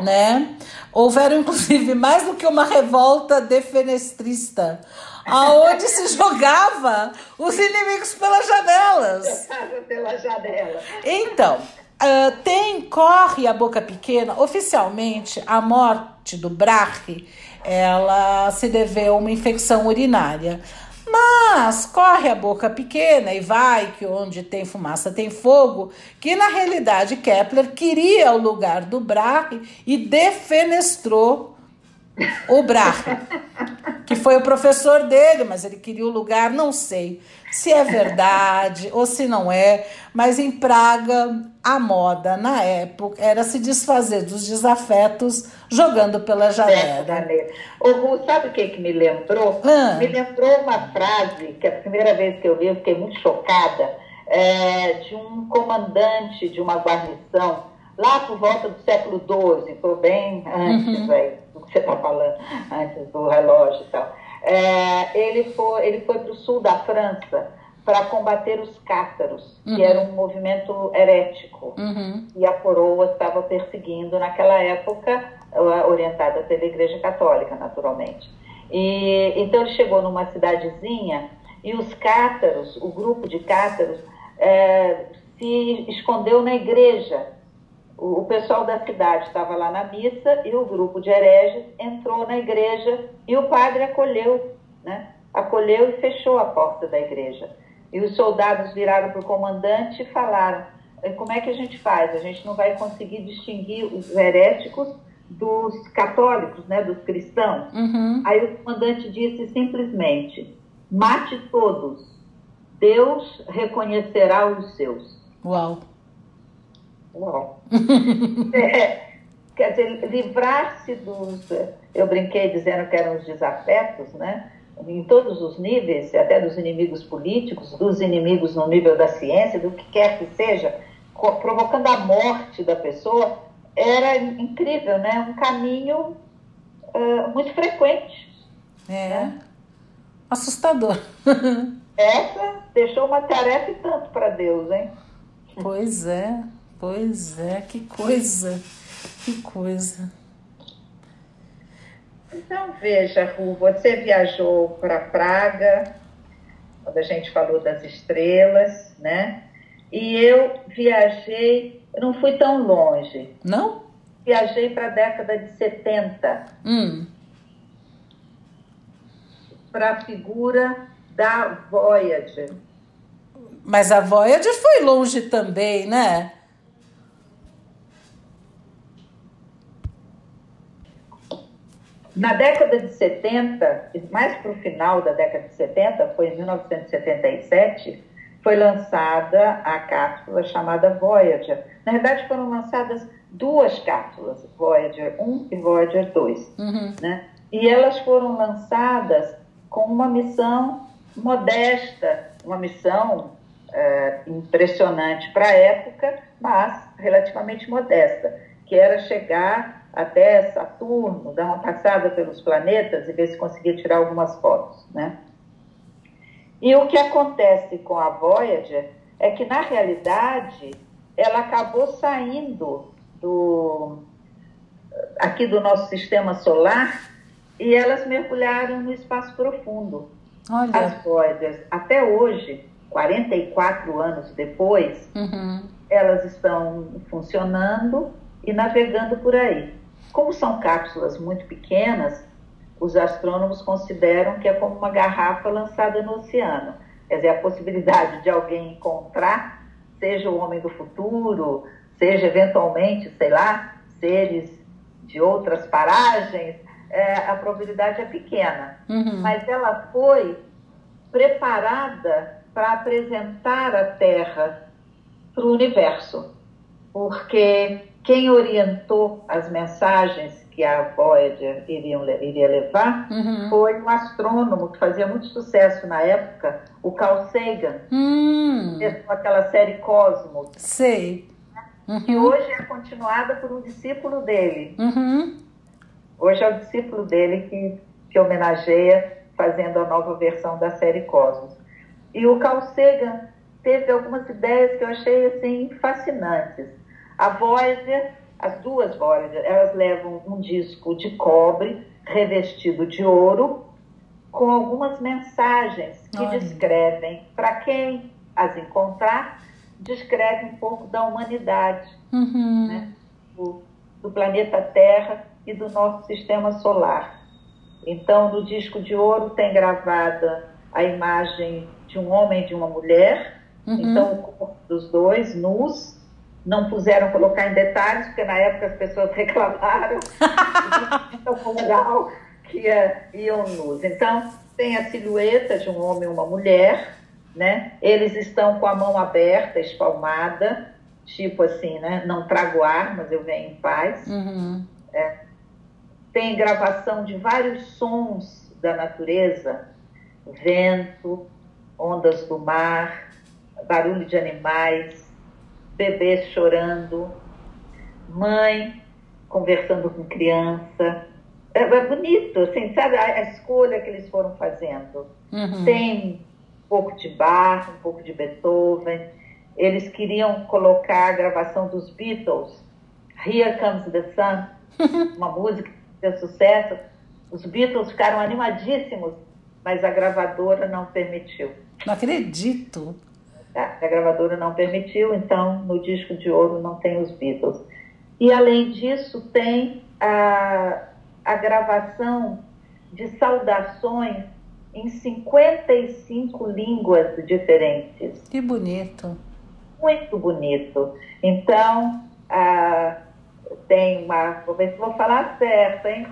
C: né? Houveram inclusive mais do que uma revolta defenestrista, aonde se jogava os inimigos pelas janelas.
B: Pela janela.
C: Então, uh, tem corre a boca pequena. Oficialmente, a morte do Brahe, ela se deveu a uma infecção urinária. Mas corre a boca pequena e vai que onde tem fumaça tem fogo, que na realidade Kepler queria o lugar do Brahe e defenestrou o Brahe, que foi o professor dele, mas ele queria o lugar, não sei se é verdade ou se não é, mas em Praga a moda na época era se desfazer dos desafetos jogando pela janela.
B: O Ru, sabe o que, que me lembrou? Ah. Me lembrou uma frase que a primeira vez que eu li eu fiquei muito chocada, é, de um comandante de uma guarnição lá por volta do século XII, estou bem antes uhum. aí, do que você está falando, antes do relógio e tal. É, ele foi, ele foi para o sul da França para combater os cátaros, uhum. que era um movimento herético, uhum. e a coroa estava perseguindo naquela época, orientada pela Igreja Católica, naturalmente. E, então ele chegou numa cidadezinha e os cátaros, o grupo de cátaros, é, se escondeu na igreja o, pessoal da cidade estava lá na missa e o grupo de hereges entrou na igreja e o padre acolheu, né? Acolheu e fechou a porta da igreja. E os soldados viraram para o comandante e falaram: como é que a gente faz? A gente não vai conseguir distinguir os heréticos dos católicos, né, dos cristãos. Uhum. Aí o comandante disse simplesmente: mate todos, Deus reconhecerá os seus.
C: Uau!
B: Uau. [LAUGHS] é, quer dizer, livrar-se dos. Eu brinquei dizendo que eram os desafetos, né? Em todos os níveis, até dos inimigos políticos, dos inimigos no nível da ciência, do que quer que seja, provocando a morte da pessoa, era incrível, né? Um caminho uh, muito frequente.
C: É. Né? Assustador. [LAUGHS]
B: Essa deixou uma tarefa e tanto para Deus, hein?
C: Pois é. Pois é, que coisa, que coisa.
B: Então veja, Ru, você viajou para Praga, quando a gente falou das estrelas, né? E eu viajei, não fui tão longe.
C: Não?
B: Viajei para a década de 70. Hum. Para a figura da Voyager.
C: Mas a Voyager foi longe também, né?
B: Na década de 70, mais para o final da década de 70, foi em 1977, foi lançada a cápsula chamada Voyager. Na verdade, foram lançadas duas cápsulas, Voyager 1 e Voyager 2. Uhum. Né? E elas foram lançadas com uma missão modesta, uma missão é, impressionante para a época, mas relativamente modesta, que era chegar até Saturno, dar uma passada pelos planetas e ver se conseguia tirar algumas fotos, né? E o que acontece com a Voyager é que, na realidade, ela acabou saindo do, aqui do nosso sistema solar e elas mergulharam no espaço profundo. Olha. As Voyagers, até hoje, 44 anos depois, uhum. elas estão funcionando e navegando por aí. Como são cápsulas muito pequenas, os astrônomos consideram que é como uma garrafa lançada no oceano. Quer dizer, a possibilidade de alguém encontrar, seja o homem do futuro, seja eventualmente, sei lá, seres de outras paragens, é, a probabilidade é pequena. Uhum. Mas ela foi preparada para apresentar a Terra para o universo, porque quem orientou as mensagens que a Voyager iriam, iria levar uhum. foi um astrônomo que fazia muito sucesso na época, o Carl Sagan,
C: hum.
B: aquela série Cosmos.
C: Sei.
B: Uhum. Que hoje é continuada por um discípulo dele.
C: Uhum.
B: Hoje é o discípulo dele que, que homenageia fazendo a nova versão da série Cosmos. E o Carl Sagan teve algumas ideias que eu achei assim fascinantes. A Voyager, as duas Voyager, elas levam um disco de cobre revestido de ouro com algumas mensagens que Olha. descrevem para quem as encontrar descreve um pouco da humanidade,
C: uhum.
B: né? do, do planeta Terra e do nosso sistema solar. Então, no disco de ouro tem gravada a imagem de um homem e de uma mulher. Uhum. Então, o corpo dos dois, nus. Não puseram colocar em detalhes, porque na época as pessoas [LAUGHS] reclamaram então, legal que iam nus. Então, tem a silhueta de um homem e uma mulher, né? Eles estão com a mão aberta, espalmada, tipo assim, né? Não trago armas, eu venho em paz.
C: Uhum.
B: É. Tem gravação de vários sons da natureza, vento, ondas do mar, barulho de animais, bebês chorando, mãe conversando com criança. É, é bonito, assim, sabe a, a, escolha que eles foram fazendo.
C: Uhum.
B: Tem um pouco de Bach, um pouco de Beethoven. Eles queriam colocar a gravação dos Beatles, Here Comes the Sun, [LAUGHS] uma música que deu sucesso. Os Beatles ficaram animadíssimos, mas a gravadora não permitiu.
C: Não acredito.
B: É, a gravadora não permitiu, então no disco de ouro não tem os Beatles. E além disso, tem a, a gravação de saudações em 55 línguas diferentes.
C: Que bonito.
B: Muito bonito. Então, tem uma. Vou ver se vou falar certo, hein,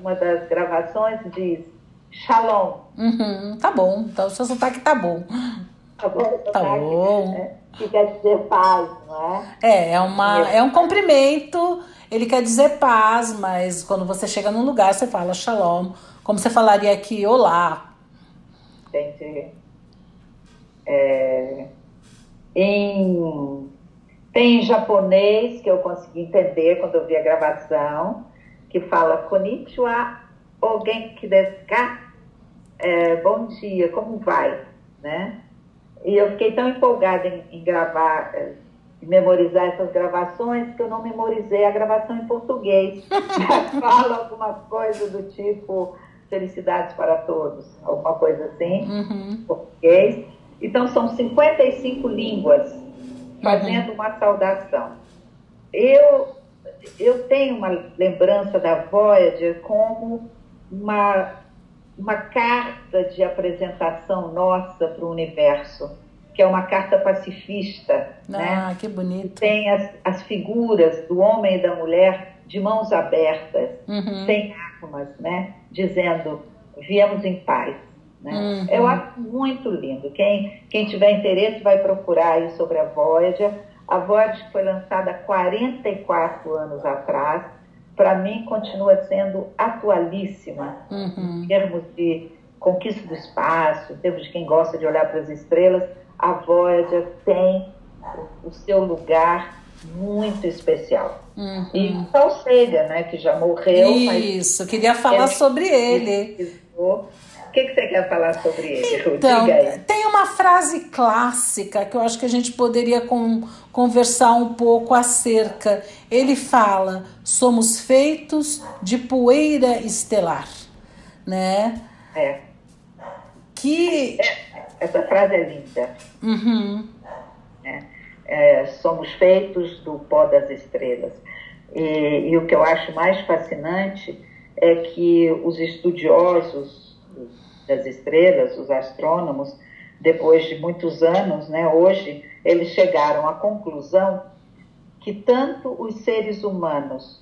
B: uma das gravações diz Shalom.
C: Uhum, tá bom, então o seu sotaque tá bom.
B: Tá bom.
C: Tá bom.
B: É, que quer dizer paz, não é? É,
C: é, uma, é um cumprimento, ele quer dizer paz, mas quando você chega num lugar, você fala shalom, como você falaria aqui, olá.
B: Entendi. É, em, tem em japonês, que eu consegui entender quando eu vi a gravação, que fala Konnichiwa genki desu ka? É, bom dia, como vai? Né? E eu fiquei tão empolgada em, em gravar, em é, memorizar essas gravações, que eu não memorizei a gravação em português. [LAUGHS] Fala alguma coisa do tipo felicidades para todos, alguma coisa assim,
C: uhum.
B: português. Então, são 55 línguas fazendo uhum. uma saudação. Eu, eu tenho uma lembrança da Voyager como uma, uma carta de apresentação nossa para o universo, que é uma carta pacifista.
C: Ah,
B: né?
C: que bonito.
B: Tem as, as figuras do homem e da mulher de mãos abertas,
C: uhum.
B: sem armas, né? dizendo: viemos em paz. Né? Uhum. Eu acho muito lindo. Quem, quem tiver interesse vai procurar aí sobre a Voyager. A Voyager foi lançada há 44 anos atrás. Para mim, continua sendo atualíssima uhum. em termos de conquista do espaço, em termos de quem gosta de olhar para as estrelas. A Voyager tem o seu lugar muito especial. Uhum. E o Carl Sagan, né, que já morreu.
C: Isso, queria falar sobre ele.
B: O que, que você quer falar sobre ele?
C: Então, tem uma frase clássica que eu acho que a gente poderia com, conversar um pouco acerca. Ele fala: somos feitos de poeira estelar, né?
B: É.
C: Que
B: é, essa frase é linda. Uhum. É é, somos feitos do pó das estrelas. E, e, o que eu acho mais fascinante é que os estudiosos das estrelas, os astrônomos, depois de muitos anos, né, hoje, eles chegaram à conclusão que tanto os seres humanos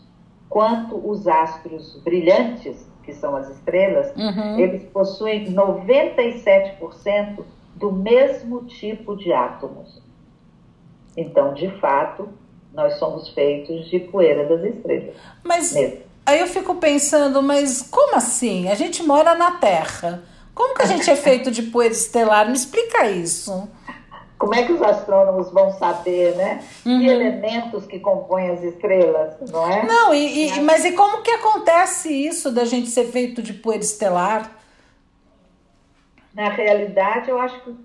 B: quanto os astros brilhantes, que são as estrelas, uhum. eles possuem 97% do mesmo tipo de átomos. Então, de fato, nós somos feitos de poeira das estrelas.
C: Mas mesmo. aí eu fico pensando, mas como assim? A gente mora na Terra. Como que a gente é feito de poeira estelar? Me explica isso.
B: Como é que os astrônomos vão saber, né? Uhum. Que elementos que compõem as estrelas, não é?
C: Não, e, e, mas e como que acontece isso da gente ser feito de poeira estelar?
B: Na realidade, eu acho que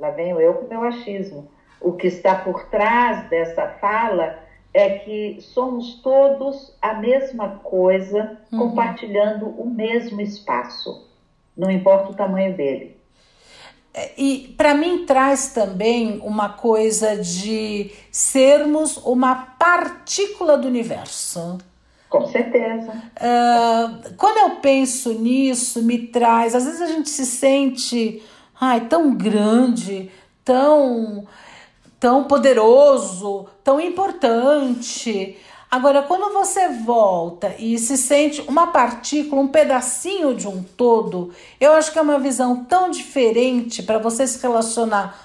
B: lá venho eu com o meu achismo o que está por trás dessa fala é que somos todos a mesma coisa, uhum. compartilhando o mesmo espaço, não importa o tamanho dele.
C: É, e para mim traz também uma coisa de sermos uma partícula do universo.
B: Com certeza.
C: Uh, quando eu penso nisso, me traz. Às vezes a gente se sente ai, tão grande, tão tão poderoso, tão importante. Agora, quando você volta e se sente uma partícula, um pedacinho de um todo, eu acho que é uma visão tão diferente para você se relacionar,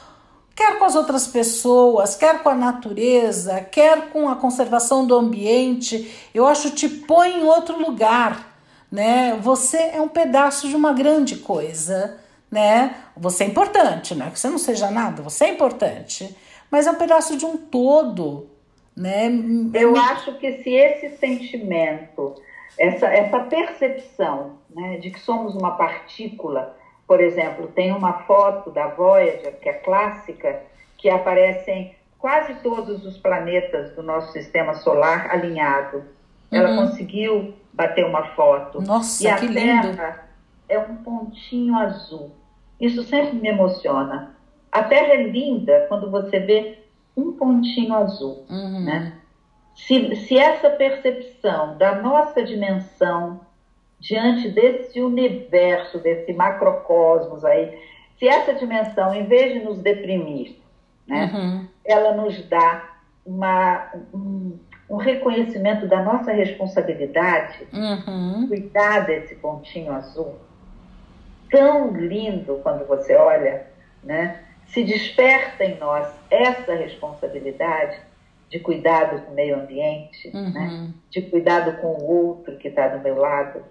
C: quer com as outras pessoas, quer com a natureza, quer com a conservação do ambiente. Eu acho que te põe em outro lugar, né? Você é um pedaço de uma grande coisa, né? Você é importante, não é que você não seja nada, você é importante mas é um pedaço de um todo, né?
B: Eu acho que se esse sentimento, essa, essa percepção né, de que somos uma partícula, por exemplo, tem uma foto da Voyager, que é clássica, que aparecem quase todos os planetas do nosso sistema solar alinhados. Ela uhum. conseguiu bater uma foto.
C: Nossa,
B: e
C: a
B: que
C: Terra
B: lindo. é um pontinho azul. Isso sempre me emociona. A Terra é linda quando você vê um pontinho azul, uhum. né? Se, se essa percepção da nossa dimensão diante desse universo, desse macrocosmos aí, se essa dimensão, em vez de nos deprimir, né, uhum. ela nos dá uma, um, um, reconhecimento da nossa responsabilidade, uhum. cuidar desse pontinho azul, tão lindo quando você olha, né? Se desperta em nós essa responsabilidade de cuidado com o meio ambiente, uhum. né? de cuidado com o outro que está do meu lado,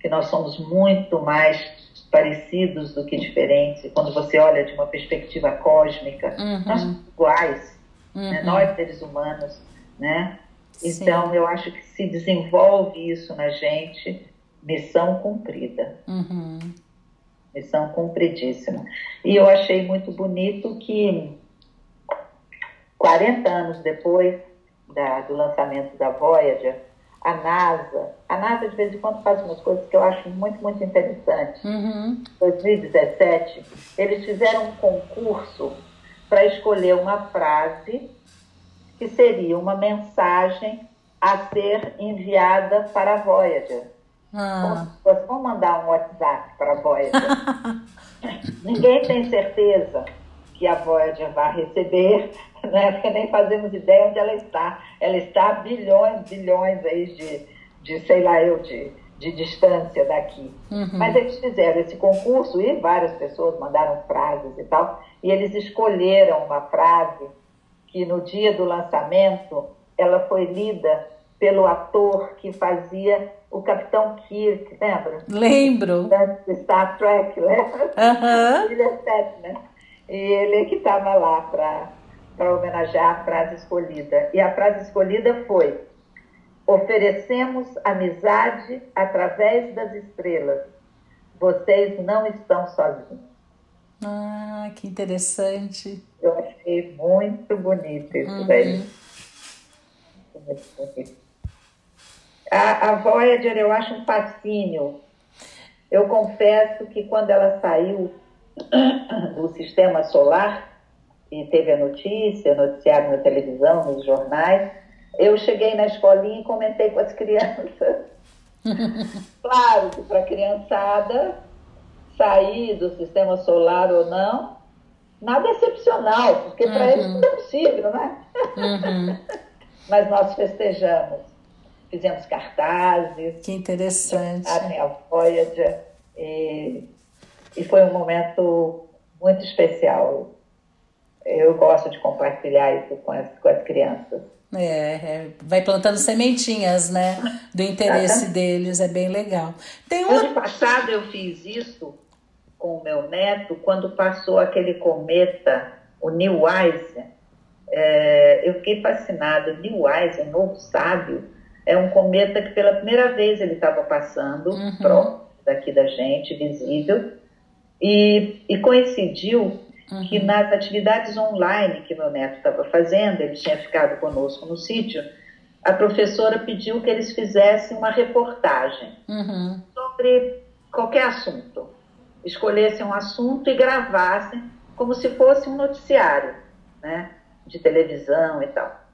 B: que nós somos muito mais parecidos do que diferentes. Quando você olha de uma perspectiva cósmica, uhum. nós somos iguais, né? uhum. né? nós seres humanos, né? Então, eu acho que se desenvolve isso na gente, missão cumprida. Missão cumpridíssima. E eu achei muito bonito que 40 anos depois da, do lançamento da Voyager, a NASA, a NASA de vez em quando faz umas coisas que eu acho muito, muito interessantes. Uhum. Em 2017, eles fizeram um concurso para escolher uma frase que seria uma mensagem a ser enviada para a Voyager. Ah. Como se vamos mandar um WhatsApp para a Voyager. [LAUGHS] Ninguém tem certeza que a Voyager vai receber, [LAUGHS] né? porque nem fazemos ideia onde ela está. Ela está a bilhões, bilhões aí de, de sei lá eu, de, de distância daqui. Uhum. Mas eles fizeram esse concurso e várias pessoas mandaram frases e tal, e eles escolheram uma frase que no dia do lançamento ela foi lida pelo ator que fazia o Capitão Kirk, lembra?
C: Lembro.
B: Star Trek, lembra?
C: Uhum.
B: Shatner. E ele que estava lá para homenagear a frase escolhida. E a frase escolhida foi Oferecemos amizade através das estrelas. Vocês não estão sozinhos.
C: Ah, que interessante.
B: Eu achei muito bonito isso uhum. daí. Muito bonito. A, a Voyager eu acho um fascínio. Eu confesso que quando ela saiu [CLEARS THROAT] do sistema solar e teve a notícia, noticiário na televisão, nos jornais, eu cheguei na escolinha e comentei com as crianças. [LAUGHS] claro que para a criançada sair do sistema solar ou não, nada excepcional, porque para uhum. eles não é possível, né? Uhum. [LAUGHS] Mas nós festejamos, fizemos cartazes.
C: Que interessante.
B: A minha Voyager, e, e foi um momento muito especial. Eu gosto de compartilhar isso com as, com as crianças.
C: É, é, vai plantando sementinhas, né? Do interesse deles, é bem legal.
B: Tem uma... Ano passado eu fiz isso com o meu neto, quando passou aquele cometa, o New Wise. É, eu fiquei fascinada. New Wise, um novo sábio, é um cometa que pela primeira vez ele estava passando, uhum. próximo daqui da gente, visível, e, e coincidiu uhum. que nas atividades online que meu neto estava fazendo, ele tinha ficado conosco no sítio, a professora pediu que eles fizessem uma reportagem uhum. sobre qualquer assunto. Escolhessem um assunto e gravassem como se fosse um noticiário, né, de televisão e tal.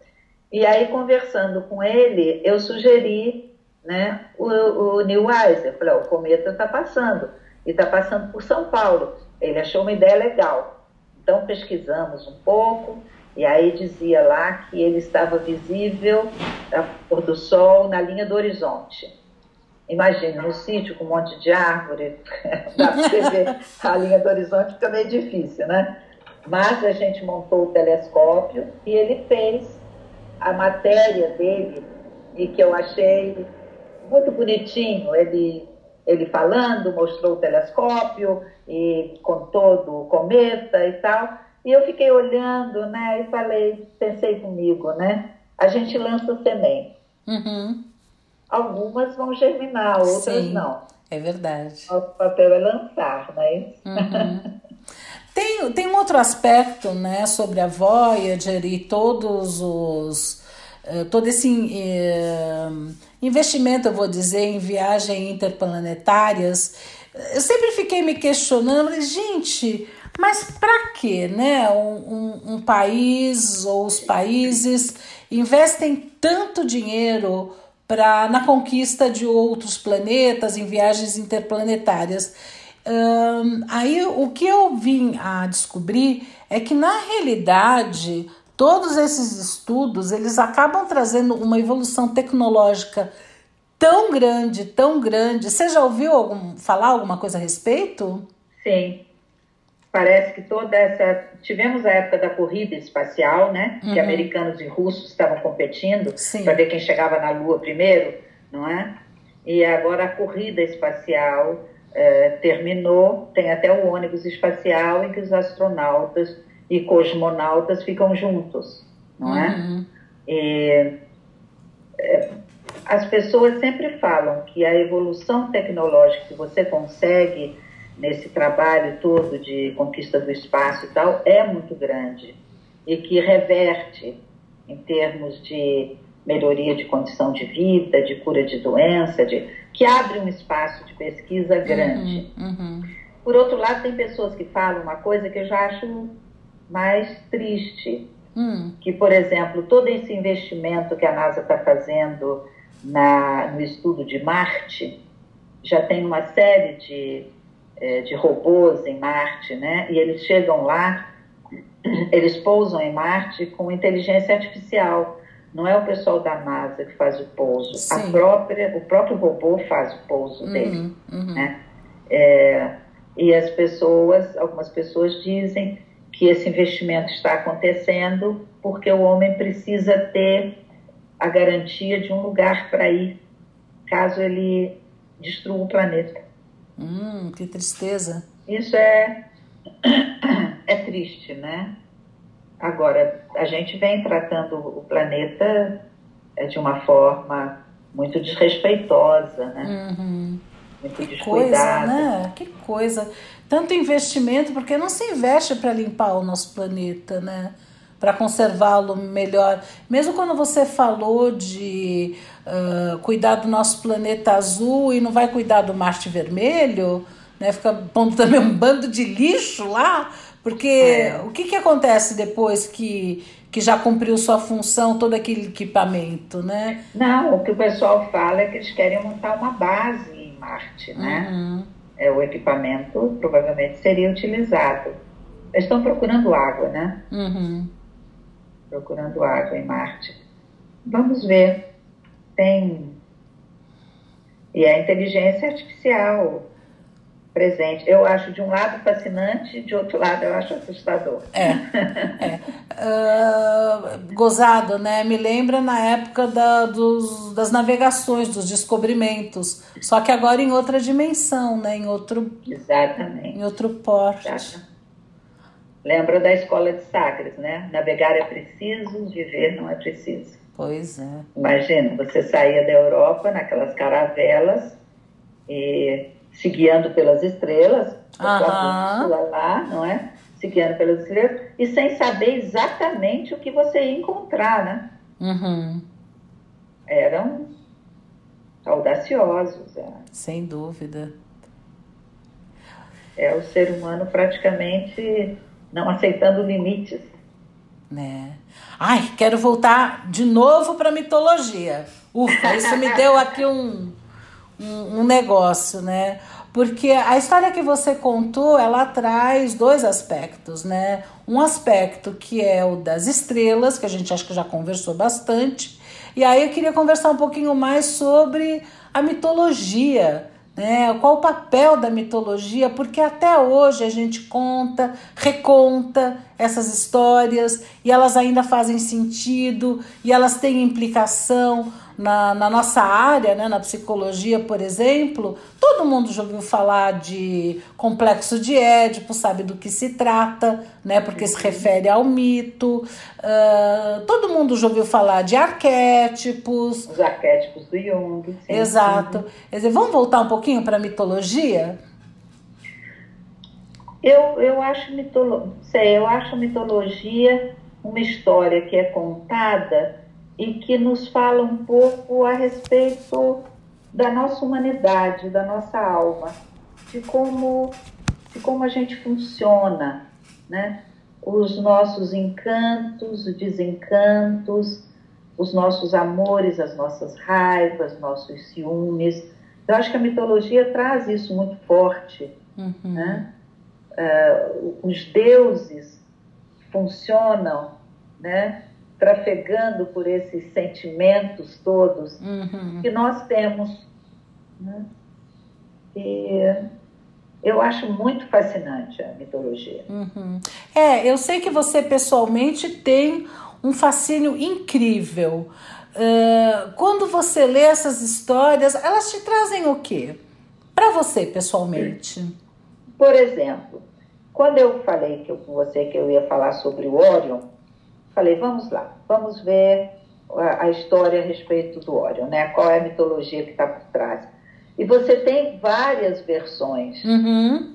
B: E aí, conversando com ele, eu sugeri né, o, o Neil Weiser. Falei, o cometa está passando, e está passando por São Paulo. Ele achou uma ideia legal. Então pesquisamos um pouco e aí dizia lá que ele estava visível a pôr do sol na linha do horizonte. Imagina, no sítio com um monte de árvore, [LAUGHS] dá para ver a linha do horizonte, fica meio difícil, né? Mas a gente montou o telescópio e ele fez a matéria dele, e que eu achei muito bonitinho. Ele ele falando, mostrou o telescópio e contou do cometa e tal. E eu fiquei olhando, né, e falei, pensei comigo, né, a gente lança semente. Uhum. Algumas vão germinar, outras Sim, não.
C: É verdade.
B: Nosso papel é lançar, né? Uhum. [LAUGHS]
C: tem, tem um outro aspecto, né, sobre a Voyager e todos os eh, todo esse eh, investimento, eu vou dizer, em viagens interplanetárias, eu sempre fiquei me questionando, gente, mas para que, né? Um, um, um, país ou os países investem tanto dinheiro para na conquista de outros planetas, em viagens interplanetárias. Aí o que eu vim a descobrir é que na realidade Todos esses estudos, eles acabam trazendo uma evolução tecnológica tão grande, tão grande. Você já ouviu algum, falar alguma coisa a respeito?
B: Sim. Parece que toda essa. Tivemos a época da corrida espacial, né? Uhum. Que americanos e russos estavam competindo para ver quem chegava na Lua primeiro, não é? E agora a corrida espacial eh, terminou. Tem até o ônibus espacial em que os astronautas e cosmonautas ficam juntos, não é? Uhum. E, é, as pessoas sempre falam que a evolução tecnológica que você consegue nesse trabalho todo de conquista do espaço e tal é muito grande e que reverte em termos de melhoria de condição de vida, de cura de doença, de que abre um espaço de pesquisa grande. Uhum, uhum. Por outro lado, tem pessoas que falam uma coisa que eu já acho mais triste. Hum. Que, por exemplo, todo esse investimento que a NASA está fazendo na, no estudo de Marte, já tem uma série de, é, de robôs em Marte, né? E eles chegam lá, eles pousam em Marte com inteligência artificial, Não é o pessoal da NASA que faz o pouso, a própria, o próprio robô faz o pouso
C: uhum,
B: dele.
C: uhum.
B: Né? É, e as pessoas, algumas pessoas dizem que esse investimento está acontecendo porque o homem precisa ter a garantia de um lugar para ir caso ele destrua o planeta.
C: Hum, que tristeza.
B: Isso é, [COUGHS] é triste, né? Agora, a gente vem tratando o planeta é, de uma forma muito desrespeitosa, né?
C: Uhum.
B: Muito
C: que
B: descuidada.
C: coisa, né? Que coisa. Tanto investimento, porque não se investe para limpar o nosso planeta, né? Para conservá-lo melhor. Mesmo quando você falou de uh, cuidar do nosso planeta azul e não vai cuidar do Marte Vermelho, né? Fica pondo também um bando de lixo lá, porque é. o que, que acontece depois que, que já cumpriu sua função, todo aquele equipamento, né?
B: Não, o que o pessoal fala é que eles querem montar uma base em Marte, né?
C: Uhum.
B: É, o equipamento provavelmente seria utilizado. Eles estão procurando água, né?
C: Uhum.
B: Procurando água em Marte. Vamos ver. Tem. E a inteligência artificial presente. Eu acho de um lado fascinante, de outro lado eu acho assustador.
C: É, é. Uh, gozado, né? Me lembra na época da, dos, das navegações, dos descobrimentos, só que agora em outra dimensão, né? Em outro,
B: Exatamente.
C: Em outro porte.
B: Exatamente. Lembra da escola de Sagres, né? Navegar é preciso, viver não é preciso.
C: Pois é.
B: Imagina, você saía da Europa naquelas caravelas e se guiando pelas estrelas, a bússola lá, não é? Se guiando pelas estrelas, e sem saber exatamente o que você ia encontrar, né?
C: Uhum.
B: Eram audaciosos. É.
C: Sem dúvida.
B: É o ser humano praticamente não aceitando limites.
C: Né? Ai, quero voltar de novo para mitologia. Ufa, isso me deu aqui um, um, um negócio, né? Porque a história que você contou, ela traz dois aspectos, né? Um aspecto que é o das estrelas, que a gente acho que já conversou bastante, e aí eu queria conversar um pouquinho mais sobre a mitologia, né? Qual o papel da mitologia? Porque até hoje a gente conta, reconta essas histórias e elas ainda fazem sentido e elas têm implicação na, na nossa área, né, na psicologia, por exemplo, todo mundo já ouviu falar de complexo de Édipo, sabe do que se trata, né, porque se refere ao mito. Uh, todo mundo já ouviu falar de arquétipos.
B: Os arquétipos do Jung. Sim,
C: Exato. Sim. Quer dizer, vamos voltar um pouquinho para a mitologia?
B: Eu, eu, acho mitolo... Sei, eu acho mitologia uma história que é contada e que nos fala um pouco a respeito da nossa humanidade, da nossa alma, de como, de como a gente funciona, né? os nossos encantos, desencantos, os nossos amores, as nossas raivas, nossos ciúmes. Eu acho que a mitologia traz isso muito forte.
C: Uhum.
B: Né? Uh, os deuses funcionam né? Trafegando por esses sentimentos todos
C: uhum.
B: que nós temos. Né? E eu acho muito fascinante a mitologia.
C: Uhum. É, eu sei que você pessoalmente tem um fascínio incrível. Uh, quando você lê essas histórias, elas te trazem o quê? Para você pessoalmente?
B: Por exemplo, quando eu falei que com você que eu ia falar sobre o Orion, falei, vamos lá, vamos ver a, a história a respeito do Orion, né? Qual é a mitologia que está por trás. E você tem várias versões,
C: uhum.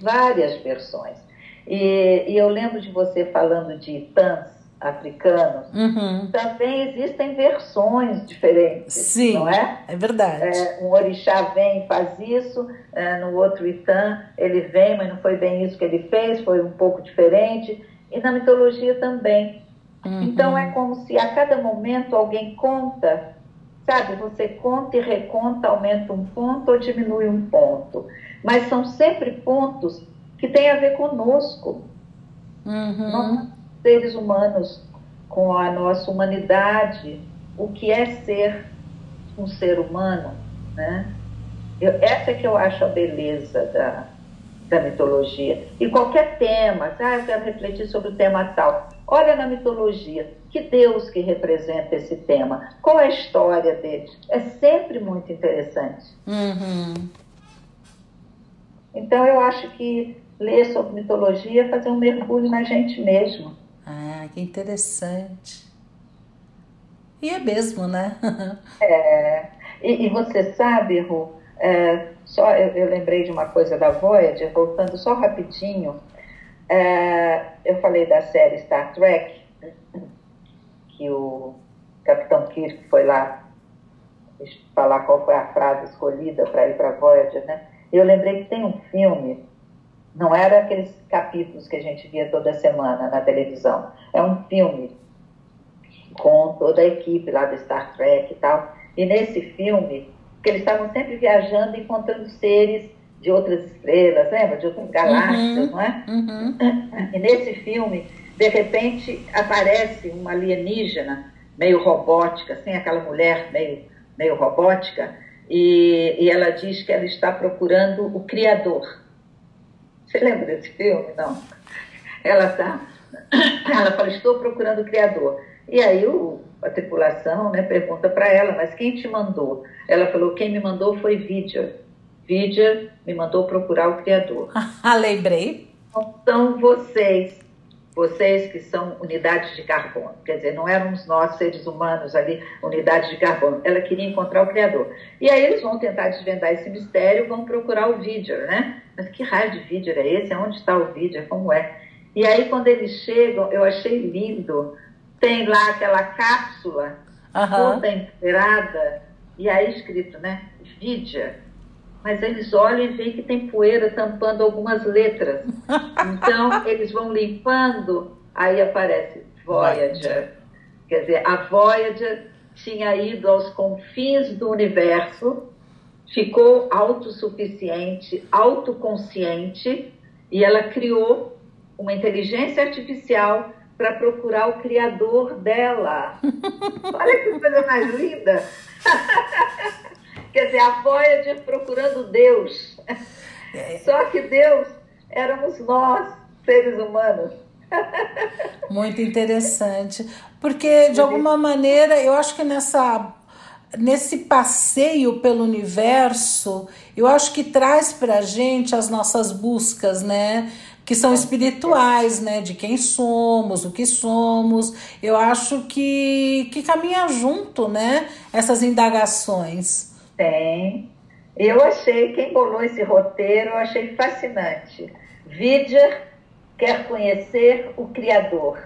B: várias versões. E, e, eu lembro de você falando de tãs africanos.
C: Uhum.
B: Também existem versões diferentes,
C: Sim,
B: não é?
C: É verdade.
B: É, um orixá vem e faz isso, é, no outro Itã ele vem, mas não foi bem isso que ele fez, foi um pouco diferente. E na mitologia também.
C: Uhum.
B: Então é como se a cada momento alguém conta, sabe? Você conta e reconta, aumenta um ponto ou diminui um ponto. Mas são sempre pontos que têm a ver conosco.
C: Uhum.
B: Nós, seres humanos, com a nossa humanidade, o que é ser um ser humano, né? Eu, essa é que eu acho a beleza da, da mitologia. E qualquer tema, ah, eu quero refletir sobre o tema tal. Olha na mitologia, que Deus que representa esse tema? Qual é a história dele? É sempre muito interessante.
C: Uhum.
B: Então eu acho que ler sobre mitologia é fazer um mergulho na gente mesmo.
C: Ah, que interessante. E é mesmo, né? [LAUGHS]
B: é. E, e, você sabe, Ru, é, só eu, eu, lembrei de uma coisa da Voyager, voltando só rapidinho. É, eu falei da série Star Trek, que o Capitão Kirk foi lá falar qual foi a frase escolhida para ir para Voyager, né? Eu lembrei que tem um filme, não era aqueles capítulos que a gente via toda semana na televisão, é um filme com toda a equipe lá do Star Trek e tal. E nesse filme, que eles estavam sempre viajando encontrando seres de outras estrelas, lembra? De outras galáxias,
C: uhum,
B: não é?
C: Uhum.
B: E nesse filme, de repente, aparece uma alienígena meio robótica, assim, aquela mulher meio, meio robótica, e, e ela diz que ela está procurando o Criador. Você lembra desse filme? Não. Ela está. Ela fala, estou procurando o Criador. E aí o, a tripulação né, pergunta para ela, mas quem te mandou? Ela falou, quem me mandou foi Vidya. Vidya me mandou procurar o Criador. [LAUGHS]
C: Ah, lembrei.
B: Então, são vocês, vocês que são unidades de carbono. Quer dizer, não éramos nós, seres humanos ali, unidades de carbono. Ela queria encontrar o Criador. E aí eles vão tentar desvendar esse mistério, vão procurar o Vidya, né? Mas que raio de Vidya é esse? Onde está o Vidya? Como é? E aí, quando eles chegam, eu achei lindo tem lá aquela cápsula
C: uhum.
B: toda inteirada, e aí escrito, né? Vidya. Mas eles olham e veem que tem poeira tampando algumas letras. [LAUGHS] Então, eles vão limpando, aí aparece Voyager. Quer dizer, a Voyager tinha ido aos confins do universo, ficou autossuficiente, autoconsciente, e ela criou uma inteligência artificial para procurar o criador dela. [LAUGHS] Olha que coisa mais linda! [LAUGHS] Quer dizer, a Voyager procurando Deus. É. Só que Deus éramos nós, seres humanos.
C: Muito interessante. Porque, de alguma maneira, eu acho que nessa nesse passeio pelo universo, eu acho que traz para a gente as nossas buscas, né? que são espirituais, né? De quem somos, o que somos. Eu acho que, que caminha junto, né? Essas indagações.
B: Tem. Eu achei, quem bolou esse roteiro, eu achei fascinante. Vidya quer conhecer o Criador,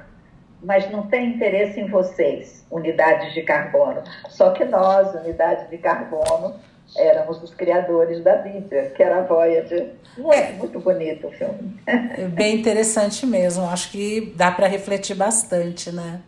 B: mas não tem interesse em vocês, unidades de carbono. Só que nós, unidades de carbono, éramos os criadores da Bíblia, que era a Voyager. Muito, é. muito bonito o filme. É
C: bem interessante mesmo. Acho que dá para refletir bastante, né?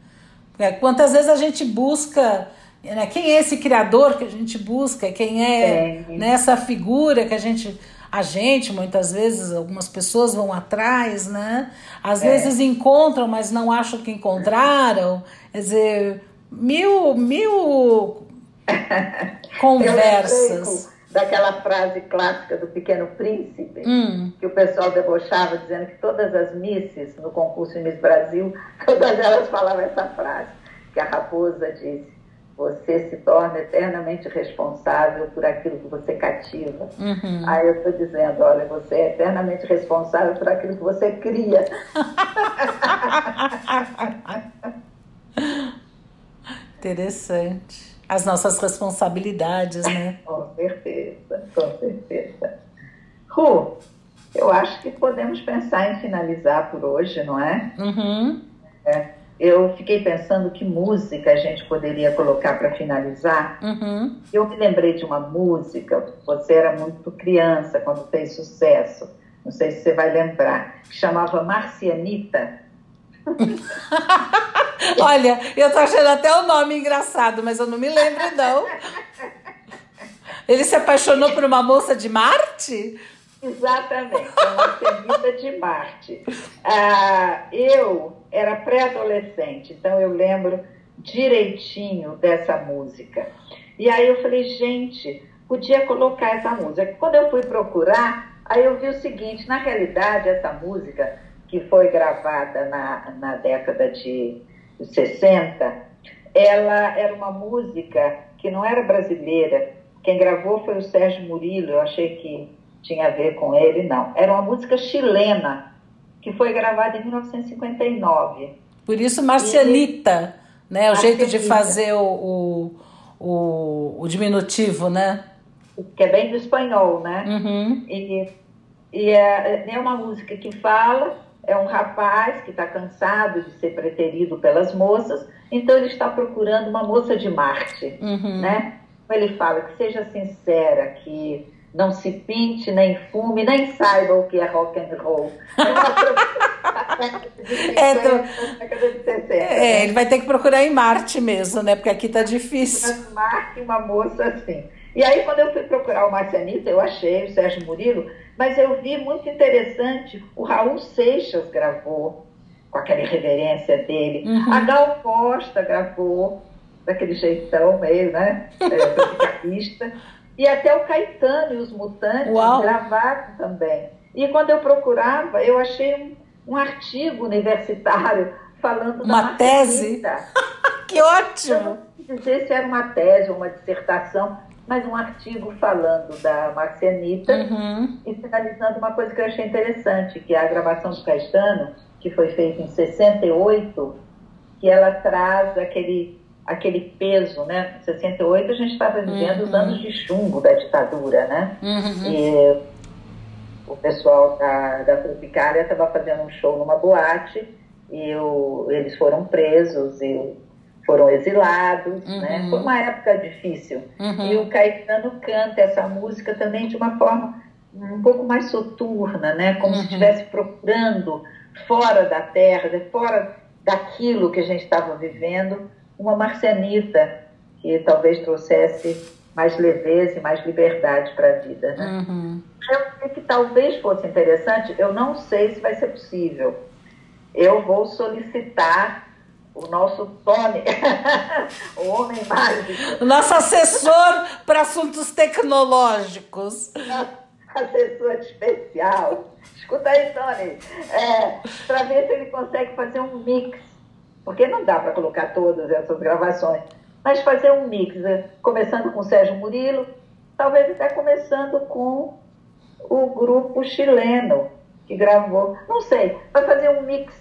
C: Quantas vezes a gente busca né, quem é esse criador que a gente busca, quem é, é. Né, essa figura que a gente a gente muitas vezes algumas pessoas vão atrás, né? Às é. vezes encontram, mas não acham que encontraram. Quer dizer, mil mil [LAUGHS] Conversas.
B: daquela frase clássica do Pequeno Príncipe,
C: hum.
B: que o pessoal debochava dizendo que todas as misses no concurso Miss Brasil, [LAUGHS] todas elas falavam essa frase, que a raposa disse, você se torna eternamente responsável por aquilo que você cativa.
C: Uhum.
B: Aí eu estou dizendo, olha, você é eternamente responsável por aquilo que você cria. [LAUGHS]
C: Interessante as nossas responsabilidades, né? [LAUGHS]
B: com certeza, com certeza. Ru, eu acho que podemos pensar em finalizar por hoje, não é?
C: Uhum.
B: é eu fiquei pensando que música a gente poderia colocar para finalizar.
C: Uhum.
B: Eu me lembrei de uma música, você era muito criança quando fez sucesso, não sei se você vai lembrar, que chamava Marcianita. [LAUGHS]
C: Olha, eu tô achando até o nome engraçado, mas eu não me lembro, não. Ele se apaixonou por uma moça de Marte?
B: Exatamente, uma semita de Marte. Ah, eu era pré-adolescente, então eu lembro direitinho dessa música. E aí eu falei, gente, podia colocar essa música. Quando eu fui procurar, aí eu vi o seguinte, na realidade essa música, que foi gravada na, na década de 60, ela era uma música que não era brasileira. Quem gravou foi o Sérgio Murilo, eu achei que tinha a ver com ele, não. Era uma música chilena, que foi gravada em 1959.
C: Por isso, Marcianita, e, né? O jeito de fazer o, o, o, o, diminutivo, né?
B: Que é bem do espanhol, né?
C: Uhum.
B: E, e é, é uma música que fala, é um rapaz que está cansado de ser preterido pelas moças, então ele está procurando uma moça de Marte,
C: uhum.
B: né? Ele fala que seja sincera, que não se pinte, nem fume, nem saiba o que é rock and roll. [LAUGHS]
C: é, então, é, ele vai ter que procurar em Marte mesmo, né? Porque aqui tá difícil.
B: Marte, uma moça assim. E aí, quando eu fui procurar o Marcianita, eu achei o Sérgio Murilo, mas eu vi muito interessante, o Raul Seixas gravou, com aquela irreverência dele,
C: uhum.
B: a Gal Costa gravou, daquele jeitão meio, né? É, e até o Caetano e os Mutantes
C: Uau.
B: gravaram também. E quando eu procurava, eu achei um, um artigo universitário falando
C: uma
B: da
C: tese. [LAUGHS] que ótimo!
B: não dizer se era uma tese ou uma dissertação, mas um artigo falando da Marcianita
C: uhum.
B: e finalizando uma coisa que eu achei interessante, que é a gravação do Caetano, que foi feita em 68, que ela traz aquele aquele peso, né? Em 68 a gente estava vivendo uhum. os anos de chumbo da ditadura, né?
C: Uhum.
B: E o pessoal da, da Tropicália estava fazendo um show numa boate e o, eles foram presos e foram exilados,
C: uhum.
B: né? Foi uma época difícil.
C: Uhum.
B: E o Caetano canta essa música também de uma forma um pouco mais soturna, né? Como se
C: Uhum.
B: estivesse procurando fora da terra, fora daquilo que a gente estava vivendo, uma marcianita que talvez trouxesse mais leveza e mais liberdade para a vida. Né?
C: Uhum.
B: Eu sei que talvez fosse interessante, eu não sei se vai ser possível. Eu vou solicitar o nosso Tony, [LAUGHS] o homem mágico.
C: Nosso assessor para assuntos tecnológicos. [LAUGHS]
B: Assessor especial. Escuta aí, Tony. É, para ver se ele consegue fazer um mix porque não dá para colocar todas essas gravações, mas fazer um mix, né? começando com Sérgio Murilo, talvez até começando com o grupo chileno que gravou, não sei, vai fazer um mix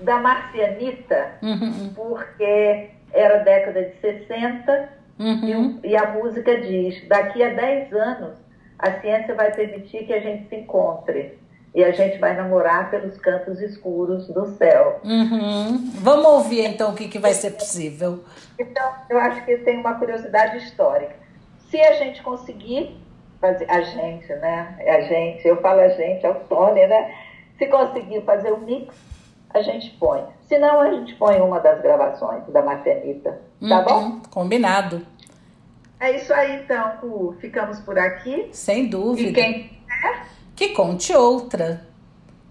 B: da Marcianita,
C: uhum.
B: porque era década de 60
C: uhum.
B: e, e a música diz, daqui a 10 anos a ciência vai permitir que a gente se encontre e a gente vai namorar pelos cantos escuros do céu.
C: Uhum. Vamos ouvir então o que, que vai ser possível.
B: Então, eu acho que tem uma curiosidade histórica. Se a gente conseguir fazer, a gente, né? A gente, eu falo a gente, é o Tony, né? Se conseguir fazer o mix, a gente põe. Se não, a gente põe uma das gravações da Marcianita. Tá
C: uhum.
B: bom?
C: Combinado.
B: É isso aí, então. Ficamos por aqui.
C: Sem dúvida.
B: E quem quiser
C: que conte outra.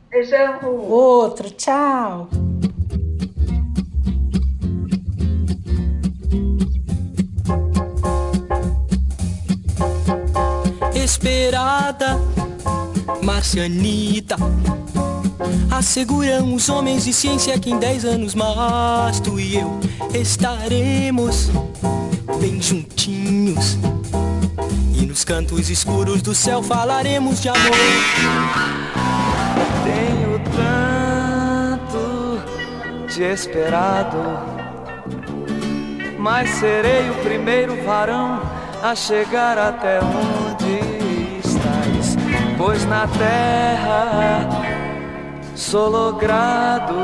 B: Beijão.
C: Outro, tchau.
E: Esperada, Marcianita. Asseguram os homens de ciência que em dez anos mais tu e eu estaremos bem juntinhos nos cantos escuros do céu falaremos de amor.
F: Tenho tanto te esperado, mas serei o primeiro varão a chegar até onde estás, pois na terra sou logrado.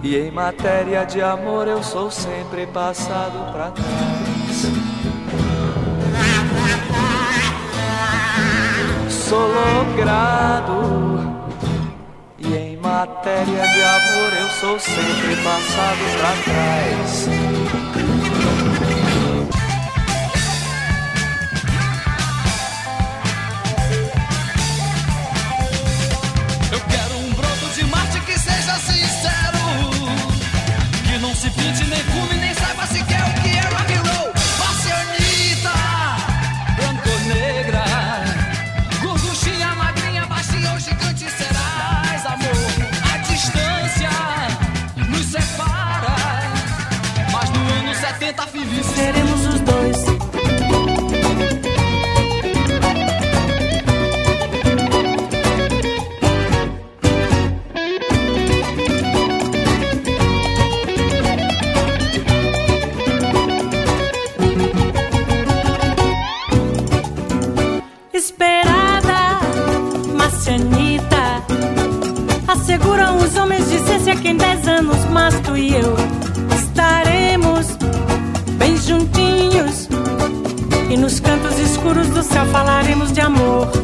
F: E em matéria de amor eu sou sempre passado para trás. sou logrado. E em matéria de amor eu sou sempre passado pra trás.
G: Eu quero um broto de Marte que seja sincero, que não se pinte nem asseguram os homens de ciência que em dez anos, mas tu e eu estaremos bem juntinhos e nos cantos escuros do céu falaremos de amor.